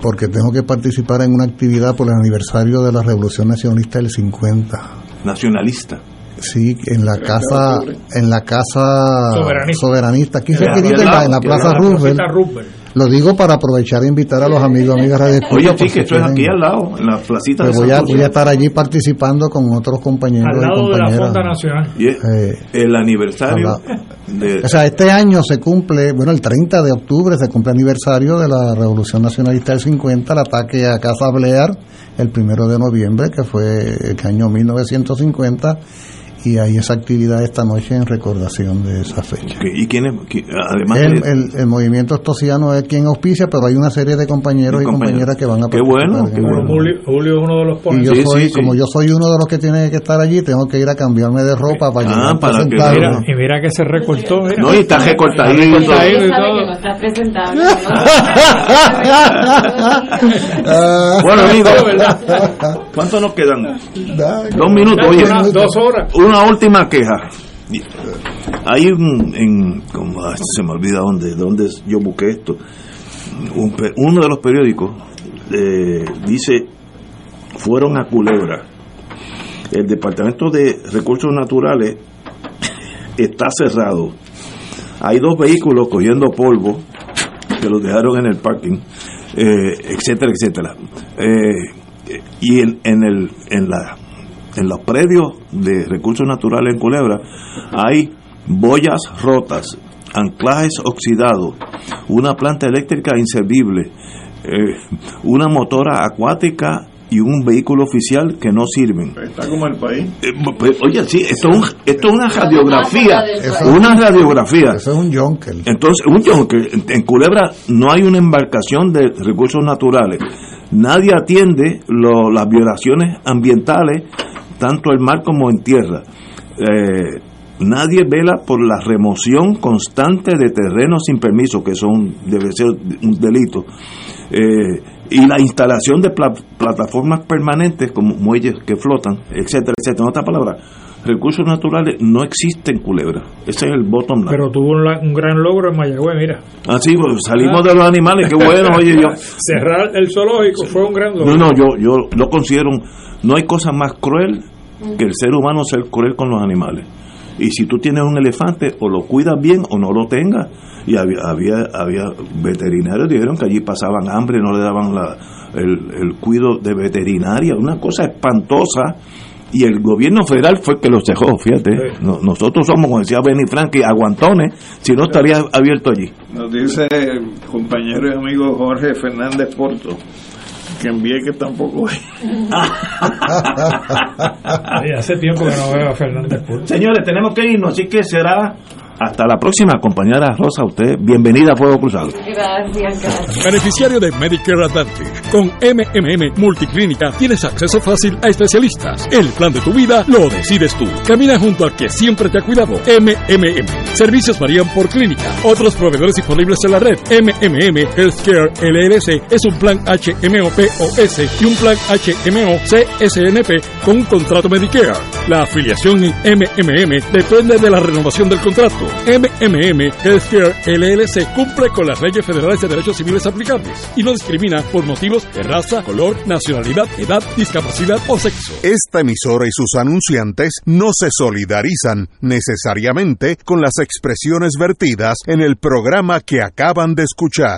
porque tengo que participar en una actividad por el aniversario de la Revolución Nacionalista del 50. Nacionalista. Sí, en la casa, en la casa Soberanista. soberanista, aquí al en en la Plaza. Roosevelt. Lo digo para aprovechar e invitar a los amigos, amigas de Oye, sí, que esto es aquí al lado, en la placita de Pues voy, a, voy a estar allí participando con otros compañeros Al y lado de la compañeras. Fonda Nacional. Y es Eh, el aniversario de... O sea, este año se cumple, bueno, el 30 de octubre se cumple aniversario de la Revolución Nacionalista del 50, el ataque a Casa Blear, el primero de noviembre, que fue el año 1950, y hay esa actividad esta noche en recordación de esa fecha. ¿Y quién es? Además El, de- el, el movimiento estosiano es quien auspicia, pero hay una serie de compañeros y compañeras que van a Qué participar bueno, qué bueno. Julio, Julio es uno de los Y ponentes. yo Sí, soy, sí, sí. como yo soy uno de los que tiene que estar allí, tengo que ir a cambiarme de ropa para Ah, llegar para que. Mira, y mira que se recortó. Mira. No, y está recortadito. Está recortadito Él y sabe todo. que no está presentable. Bueno, amigos. ¿cuánto nos quedan? Da- Dos minutos, oye. Dos horas. Una última queja. Hay un, en, como, se me olvida dónde, dónde yo busqué esto. Un uno de los periódicos eh, dice, fueron a Culebra. El Departamento de Recursos Naturales está cerrado. Hay dos vehículos cogiendo polvo que los dejaron en el parking, eh, etcétera, etcétera. Eh, y en, en, el, en, la, en los predios de recursos naturales en Culebra hay boyas rotas, anclajes oxidados, una planta eléctrica inservible, eh, una motora acuática y un vehículo oficial que no sirven. Está como el país. Eh, pues, Oye, sí, esto es, un- esto es una radiografía, Eso- una radiografía. Eso es un junker. Entonces, un que en- en Culebra no hay una embarcación de recursos naturales. Nadie atiende lo- las violaciones ambientales, tanto en mar como en tierra. Eh, nadie vela por la remoción constante de terrenos sin permiso, que son debe ser un delito. Eh, y la instalación de pla- plataformas permanentes como muelles que flotan, etcétera, etcétera. En otras palabras, recursos naturales no existen en Culebra. Ese es el bottom line. Pero tuvo un, gran logro en Mayagüez, mira. Así, pues, salimos de los animales, qué bueno, oye, yo. Cerrar el zoológico fue un gran logro. No, no, yo, yo lo considero, un- no hay cosa más cruel que el ser humano ser cruel con los animales. Y si tú tienes un elefante, o lo cuidas bien o no lo tengas. Y había, había, había veterinarios que dijeron que allí pasaban hambre, no le daban la, el, el cuido de veterinaria, una cosa espantosa. Y el gobierno federal fue el que los dejó, fíjate. No- nosotros somos, como decía Benny Frankie, aguantones, si no estaría abierto allí. Nos dice el compañero y amigo Jorge Fernández Porto que envíe que tampoco hay. Ay, hace tiempo que no veo a Fernández Puro. Señores, tenemos que irnos, así que será hasta la próxima, compañera Rosa. Usted, bienvenida a Fuego Cruzado. Gracias, gracias. Beneficiario de Medicare Advantage. Con MMM Multiclínica tienes acceso fácil a especialistas. El plan de tu vida lo decides tú. Camina junto al que siempre te ha cuidado. MMM. Servicios varían por clínica. Otros proveedores disponibles en la red. MMM Healthcare LLC es un plan HMO POS y un plan HMO CSNP con un contrato Medicare. La afiliación en MMM depende de la renovación del contrato. MMM Healthcare LLC cumple con las leyes federales de derechos civiles aplicables y no discrimina por motivos de raza, color, nacionalidad, edad, discapacidad o sexo. Esta emisora y sus anunciantes no se solidarizan necesariamente con las expresiones vertidas en el programa que acaban de escuchar.